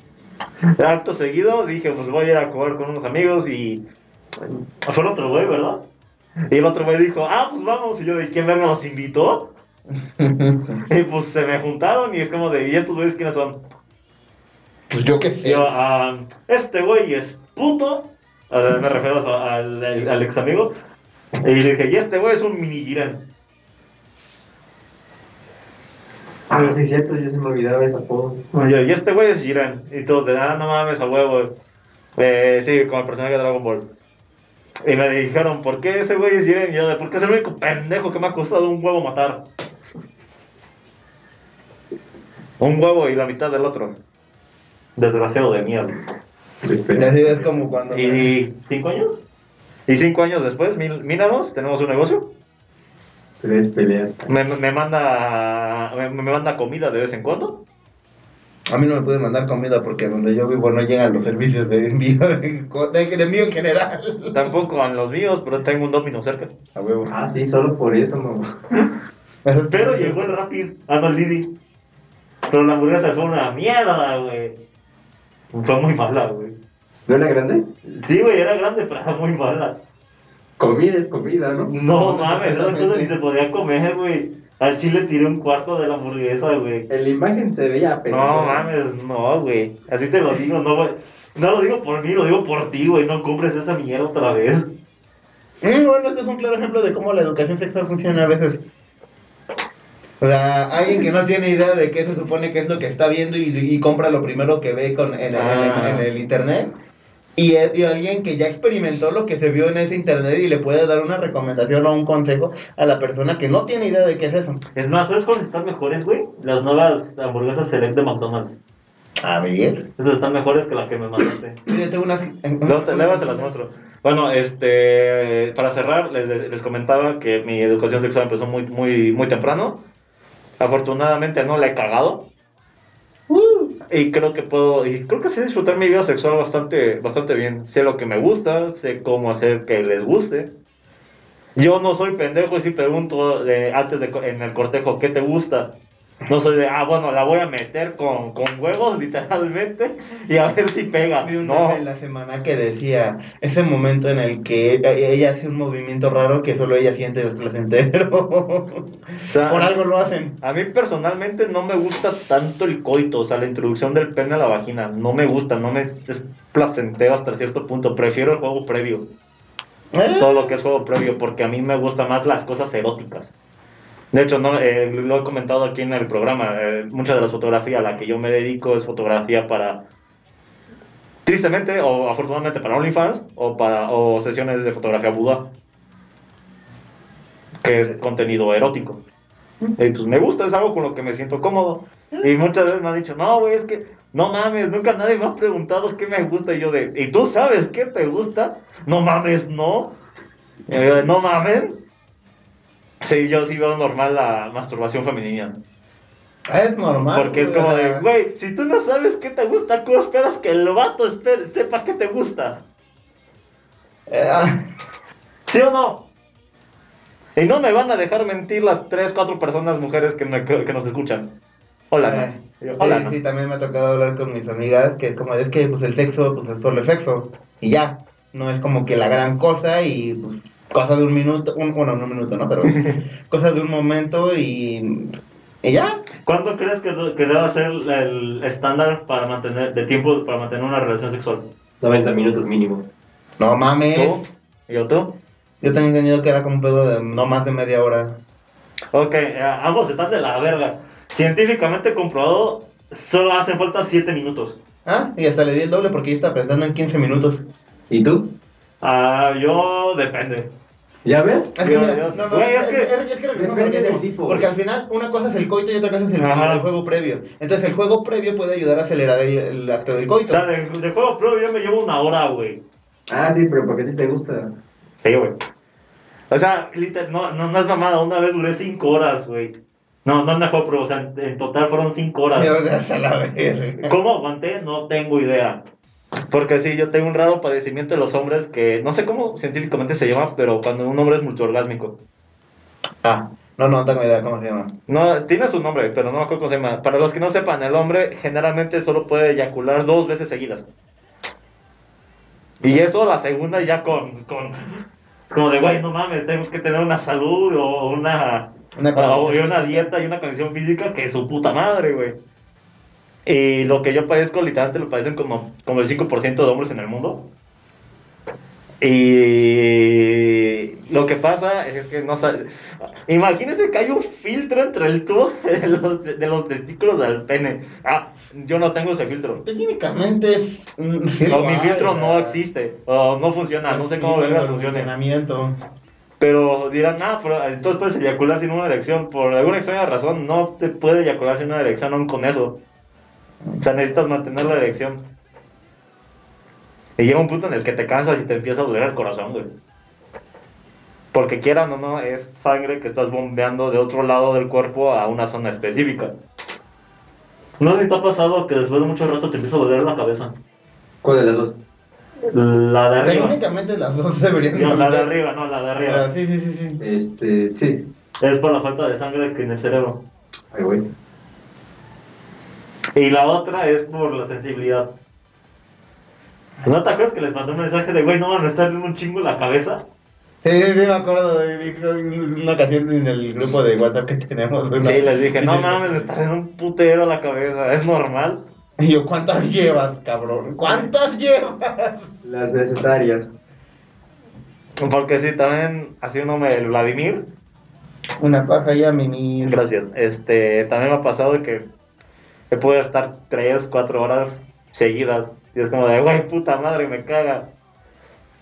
Acto seguido dije, pues voy a ir a jugar con unos amigos y... Fue el otro güey, ¿verdad? Y el otro güey dijo, ah, pues vamos. Y yo de quién verga los invitó. Y pues se me juntaron y es como de, ¿y estos güeyes quiénes son? pues yo qué Y sé. yo, ah, este güey es puto. Ver, me refiero a- al, al, al ex amigo. Y le dije, y este güey es un mini Jiren. Ah, sí, cierto, ya se me olvidaba ese apodo. Y yo, y este güey es Jiren. Y todos de, ah, no mames, a huevo. Eh, sí, con el personaje de Dragon Ball. Y me dijeron, ¿por qué ese güey es Jiren? Y yo, de, porque es el único pendejo que me ha costado un huevo matar. Un huevo y la mitad del otro. Desgraciado de mierda. Así es como cuando... ¿Y cinco años? Y cinco años después, mí- míranos, tenemos un negocio. Tres peleas. Me, me manda me, me manda comida de vez en cuando. A mí no me pueden mandar comida porque donde yo vivo no llegan los servicios de envío de, de- de envío en general. Tampoco a los míos, pero tengo un domino cerca. A huevo. Ah, sí, solo por eso, mamá. Pero llegó el Rapid, ah no, el Didi. Pero la hamburguesa fue una mierda, güey. Fue muy mala, güey. ¿No era grande? Sí, güey, era grande, pero era muy mala. Comida es comida, ¿no? No mames, esa cosa ni se podía comer, güey. Al chile tiré un cuarto de la hamburguesa, güey. En la imagen se veía No mames, no, güey. Así te lo digo, no, güey. No lo digo por mí, lo digo por ti, güey. No compres esa mierda otra vez. Mm, bueno, este es un claro ejemplo de cómo la educación sexual funciona a veces. O sea, alguien que no tiene idea de qué se supone que es lo que está viendo y, y compra lo primero que ve con, en, el- Ah. en el, en el internet. Y, es- y alguien que ya experimentó lo que se vio en ese internet y le puede dar una recomendación o un consejo a la persona que no tiene idea de qué es eso. Es más, ¿sabes cuáles están mejores, güey? Las nuevas hamburguesas Select de McDonald's. A ver. Esas están mejores que las que me mandaste. Yo tengo unas. Luego, te- luego se las muestro. Bueno, este, para cerrar, les, les comentaba que mi educación sexual empezó muy, muy, muy temprano. Afortunadamente no la he cagado. Y creo que puedo, y creo que sé disfrutar mi vida sexual bastante, bastante bien. Sé lo que me gusta, sé cómo hacer que les guste. Yo no soy pendejo y si pregunto de, antes de en el cortejo qué te gusta No soy de, ah, bueno, la voy a meter con, con huevos, literalmente, y a ver si pega. Vi un No, en la semana que decía ese momento en el que e- ella hace un movimiento raro que solo ella siente el placentero. o sea, Por algo lo hacen. A mí personalmente no me gusta tanto el coito, o sea, la introducción del pene a la vagina. No me gusta, no me es, es placentero hasta cierto punto. Prefiero el juego previo, ¿Eh? todo lo que es juego previo, porque a mí me gustan más las cosas eróticas. De hecho, no, eh, lo he comentado aquí en el programa, eh, mucha de la fotografía a la que yo me dedico es fotografía para, tristemente o afortunadamente para OnlyFans o, para, o sesiones de fotografía Buda, que es contenido erótico. Y pues me gusta, es algo con lo que me siento cómodo. Y muchas veces me han dicho, no, güey, es que no mames, nunca nadie me ha preguntado qué me gusta. Yo de, ¿y tú sabes qué te gusta? No mames, no. Y yo de, no mames. Sí, yo sí veo normal la masturbación femenina. Es normal. Porque es como de, güey, si tú no sabes qué te gusta, ¿cómo esperas que el vato sepa qué te gusta? eh, ah, ¿Sí o no? Y no me van a dejar mentir las 3, 4 personas, mujeres que, me- que nos escuchan. Hola, eh, Hola, ¿no? sí, también me ha tocado hablar con mis amigas que es como, es que pues el sexo, pues es solo el sexo. Y ya, no es como que la gran cosa y pues cosa de un minuto, un, bueno, no un minuto, ¿no? Pero cosas de un momento y, y ya. ¿Cuánto crees que, que debe ser el estándar para mantener, de tiempo para mantener una relación sexual? 90 minutos mínimo. No mames. ¿Tú? ¿Y yo tú? Yo tenía entendido que era como un pedo de no más de media hora. Ok, eh, ambos están de la verga. Científicamente comprobado, solo hacen falta 7 minutos. Ah, y hasta le di el doble porque yo estaba pensando en 15 minutos. ¿Y tú? Ah, yo depende. ¿Ya ves? Es que, es, depende del tipo, Porque al final una cosa es el coito y otra cosa es el, juego previo. Entonces el juego previo puede ayudar a acelerar el, el acto del O coito. sea, de, de juego pro yo me llevo una hora, güey. Ah, sí, pero ¿por qué a ti te gusta? Sí, güey. O sea, literal, no, no, no es mamada, una vez duré 5 horas, güey. No, no en el juego pro, o sea, en, en total fueron 5 horas. Odias a la verga. ¿Cómo aguanté? No tengo idea. Porque sí, yo tengo un raro padecimiento de los hombres que no sé cómo científicamente se llama, pero cuando un hombre es multiorgásmico. Ah, no, no tengo idea cómo se llama. No, tiene su nombre, pero no me acuerdo cómo se llama. Para los que no sepan, el hombre generalmente solo puede eyacular dos veces seguidas. Y eso la segunda ya con, con como de, güey, no mames, tengo que tener una salud o una, Una o una dieta y una condición física que es su puta madre, güey. Y lo que yo padezco, literalmente lo padecen como, como el 5% de hombres en el mundo. Y lo que pasa es que no sabe. Imagínense que hay un filtro entre el tubo de los, de los testículos al pene. Ah, yo no tengo ese filtro. Técnicamente es... mm, mi filtro no existe. O no funciona. No sé cómo verga funcionamiento. Pero dirán, ah, pero entonces puedes eyacular sin una erección. Por alguna extraña razón, no se puede eyacular sin una erección aún con eso. O sea, necesitas mantener la erección. Y llega un punto en el que te cansas y te empieza a doler el corazón, güey. Porque quieran o no, es sangre que estás bombeando de otro lado del cuerpo a una zona específica. ¿No te ha pasado que después de mucho rato te empieza a doler la cabeza? ¿Cuál de las dos? La de arriba. Técnicamente las dos deberían... No, la de arriba, no, la de Ah, arriba. sí, sí, sí, sí. Este, sí. Es por la falta de sangre que en el cerebro. Ay, güey. Y la otra es por la sensibilidad. ¿No te acuerdas que les mandé un mensaje de, güey, no van a estar en un chingo en la cabeza? Sí, sí, sí, me acuerdo de una ocasión en el grupo de WhatsApp que tenemos. Sí, les dije, no mames, me está en un putero la cabeza, es normal. Y yo, ¿cuántas llevas, cabrón? ¿Cuántas llevas? Las necesarias. Porque sí, también, así un nombre, el Vladimir, Una paja ya, mimi. gracias. Este, también me ha pasado que podido estar 3, 4 horas seguidas. Y es como de, güey, puta madre, me caga.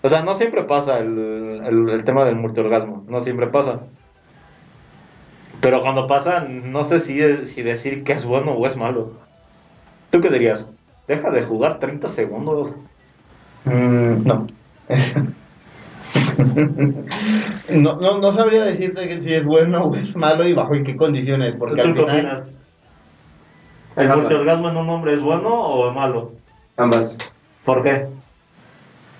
O sea, no siempre pasa el, el, el tema del multiorgasmo, no siempre pasa. Pero cuando pasa, no sé si, si decir que es bueno o es malo. ¿Tú qué dirías? Deja de jugar 30 segundos. Mm, no. no, no. No sabría decirte que si es bueno o es malo y bajo en qué condiciones, porque ¿Tú al final... ¿El Ambas. multiorgasmo en un hombre es bueno o es malo? Ambas. ¿Por qué?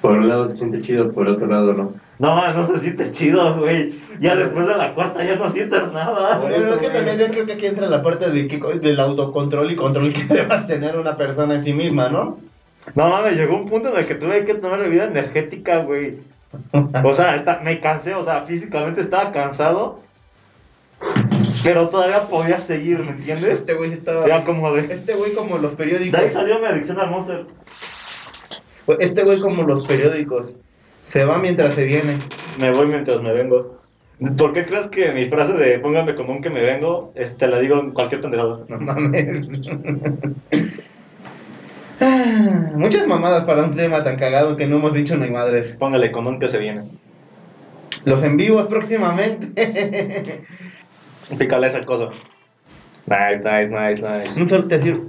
Por un lado se siente chido, por otro lado no. No, mames, no se siente chido, güey. Ya después de la cuarta ya no sientes nada. Por eso, es que güey. también yo creo que aquí entra la parte de que, del autocontrol y control que debas tener una persona en sí misma, ¿no? No mames, llegó un punto en el que tuve que tomar bebida energética, güey. O sea, está- me cansé, o sea, físicamente estaba cansado. Pero todavía podía seguir, ¿me entiendes? Este güey estaba... Ya como de... Este güey como los De periódicos. ahí salió mi adicción al Monster. Este güey como los periódicos. Se va mientras se viene. Me voy mientras me vengo. ¿Por qué crees que mi frase de póngame como un que me vengo, este, la digo en cualquier pendejada? No mames. Muchas mamadas para un tema tan cagado que no hemos dicho ni madres. Póngale con un que se viene. Los en vivos próximamente. Pícale esa cosa. Nice, nice, nice, nice. un saludo, te digo.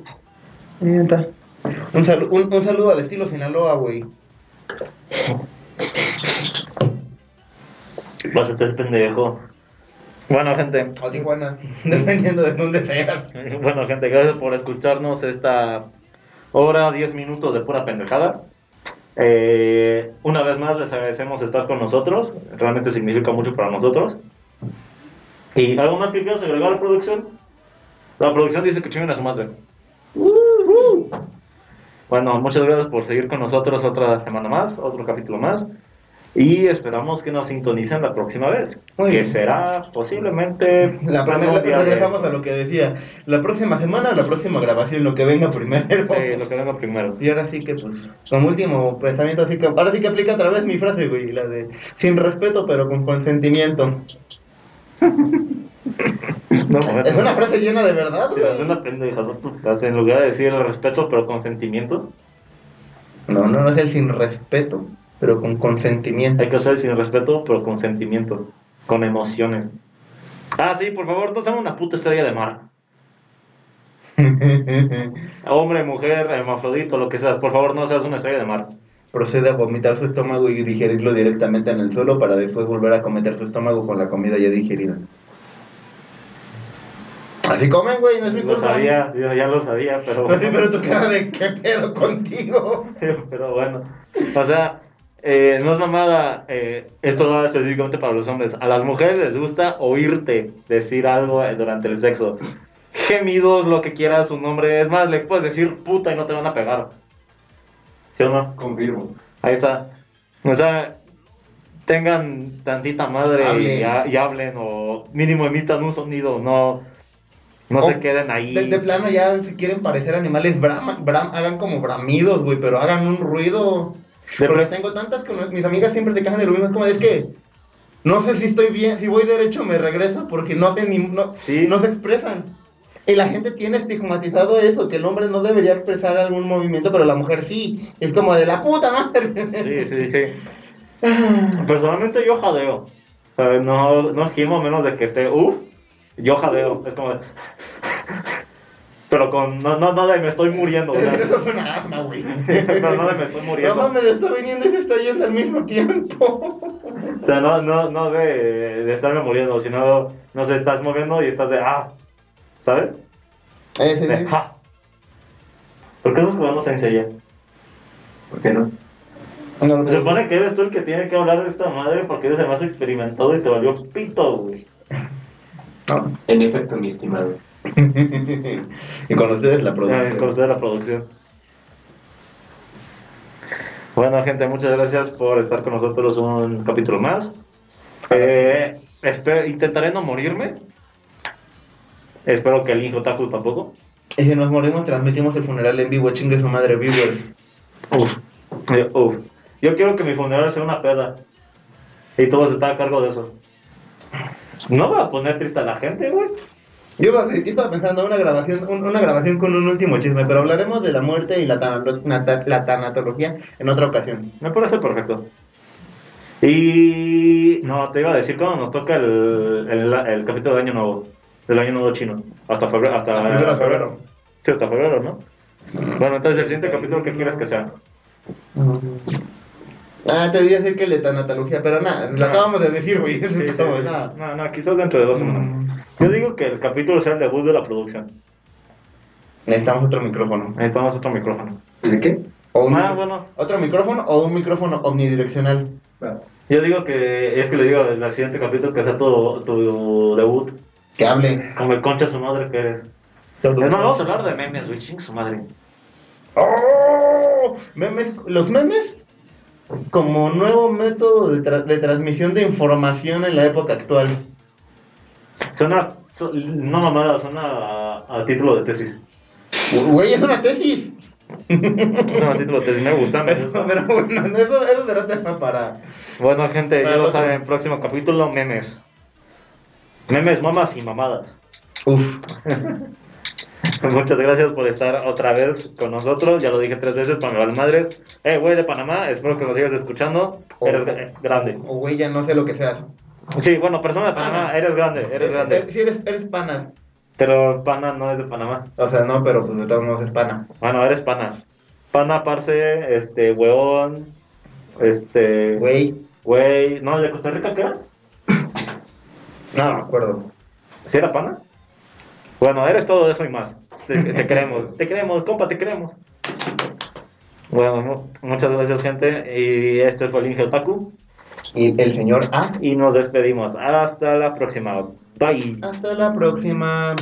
Ahí está. Un, salu- un, un saludo al estilo Sinaloa, güey. Vas a estar pendejo. Bueno, gente. O Tijuana, dependiendo de dónde seas. Bueno, gente, gracias por escucharnos esta hora, 10 minutos de pura pendejada. Eh, una vez más les agradecemos estar con nosotros. Realmente significa mucho para nosotros. ¿Y algo más que quieras agregar a la producción? La producción dice que chinguen a su madre. Bueno, muchas gracias por seguir con nosotros otra semana más, otro capítulo más. Y esperamos que nos sintonicen la próxima vez. Muy que bien. será posiblemente. La primera, de regresamos a lo que decía. La próxima semana, la próxima grabación, lo que venga primero. Sí, lo que venga primero. Y ahora sí que, pues, como último pensamiento, así que ahora sí que aplica otra vez mi frase, güey, la de sin respeto, pero con consentimiento. No, Es una frase llena de verdad, Sí, es una pendejada tu frase. En lugar de decir el respeto, pero con sentimiento, No, no, no es el sin respeto, pero con consentimiento. hay que hacer sin respeto, pero con sentimiento, con emociones. Ah, sí, por favor, no sean una puta estrella de mar. Hombre, mujer, hermafrodito, lo que seas, por favor, no seas una estrella de mar. Procede a vomitar su estómago y digerirlo directamente en el suelo para después volver a cometer su estómago con la comida ya digerida. Así comen, güey, no es mi Lo culpa. sabía, yo ya lo sabía, pero. Sí, pero tu cara de qué pedo contigo. pero bueno, o sea, eh, no es mamada, eh, esto va específicamente para los hombres. A las mujeres les gusta oírte decir algo eh, durante el sexo. Gemidos, lo que quieras, su nombre. Es más, le puedes decir puta y no te van a pegar. ¿Sí o no? Confirmo. Ahí está. O sea, tengan tantita madre Hablen. Y, ha- y hablen o mínimo emitan un sonido, no, no se queden ahí. De, de plano ya, si quieren parecer animales, brama, bram- hagan como bramidos, güey, pero hagan un ruido. De Porque tengo tantas con mis amigas siempre se quejan de lo mismo. Es como, es que no sé si estoy bien, si voy derecho me regreso porque no hacen ni, no, Sí. no se expresan. Y la gente tiene estigmatizado eso, que el hombre no debería expresar algún movimiento, pero la mujer sí. Es como de la puta madre. Sí, sí, sí. Personalmente yo jadeo. No, no gimo menos de que esté uff. Yo jadeo. Es como de- Pero con. No, no, no de me estoy muriendo. decir, eso es una asma, güey. Pero no de me estoy No muriendo. mames, está viniendo y se está yendo al mismo tiempo. O sea, no, no, no de, de estarme muriendo, sino, no sé, estás moviendo y estás de ah. ¿Sabes? Eh, sí, De sí. ja. ¿Por qué nos jugamos en serie? ¿Por qué no? No, no, Se supone que eres tú el que tiene que hablar de esta madre porque eres el más experimentado y te valió pito, güey. no. En efecto, mi estimado. y con ustedes la producción. con usted la producción. Bueno, gente, muchas gracias por estar con nosotros un capítulo más. Eh, intentaré no morirme. Espero que el hijo Taku tampoco. Y si nos morimos, transmitimos el funeral en vivo, chingue su madre, viewers. Uf. Uf. Yo quiero que mi funeral sea una peda. Y tú vas a estar a cargo de eso. No va a poner triste a la gente, güey. Yo, estaba pensando una grabación, un- una grabación con un último chisme, pero hablaremos de la muerte y la, la tanatología en otra ocasión. Me parece perfecto. Y no, te iba a decir cuando nos toca el, el, el capítulo de Año Nuevo, del Año Nuevo chino, hasta febrero, hasta febrero. Sí, hasta febrero, ¿no? Bueno, entonces el siguiente capítulo, ¿qué quieres que sea? Ah, te debía decir que la tanatología, pero nada, lo No. acabamos de decir, güey. Sí. No, no, quizás dentro de dos semanas. Yo digo que el capítulo sea el debut de la producción. Necesitamos otro micrófono. Necesitamos otro micrófono. ¿De qué? O un Ah, bueno. Otro micrófono o un micrófono omnidireccional. Yo digo que es que le digo en el siguiente capítulo que sea tu, tu debut. Que hable. Como el concha su madre que eres. No, vamos a hablar de memes, güey, ching su madre. ¡Oh! Memes, los memes como nuevo método de, tra- de transmisión de información en la época actual. Suena, su- no mamada, suena a, a título de tesis. Güey, es una tesis. Suena a título de tesis, me gusta, me Pero, gusta. pero bueno, eso, eso será tema para. Bueno, gente, ya lo otro. saben, próximo capítulo, memes. Memes, mamas y mamadas. Uf. Muchas gracias por estar otra vez con nosotros. Ya lo dije tres veces, para me madres. Eh, güey de Panamá, espero que nos sigas escuchando. Eres eh, grande. O güey, ya no sé lo que seas. Sí, bueno, persona de Panamá, Pana. eres grande, eres Eh, grande. eh, Sí, eres, eres pana. Pero pana no es de Panamá. O sea, no, pero pues de todos modos es pana. Bueno, eres pana. Pana, parce, este, weón, este, Güey. güey. No, ¿de Costa Rica qué era? No, no me acuerdo. ¿Sí era pana? Bueno, eres todo eso y más. Te, te queremos, te queremos, compa, te queremos. Bueno, mu- muchas gracias, gente. Y este fue el Inge Otaku. Y el señor A. Y nos despedimos. Hasta la próxima. Bye. Hasta la próxima.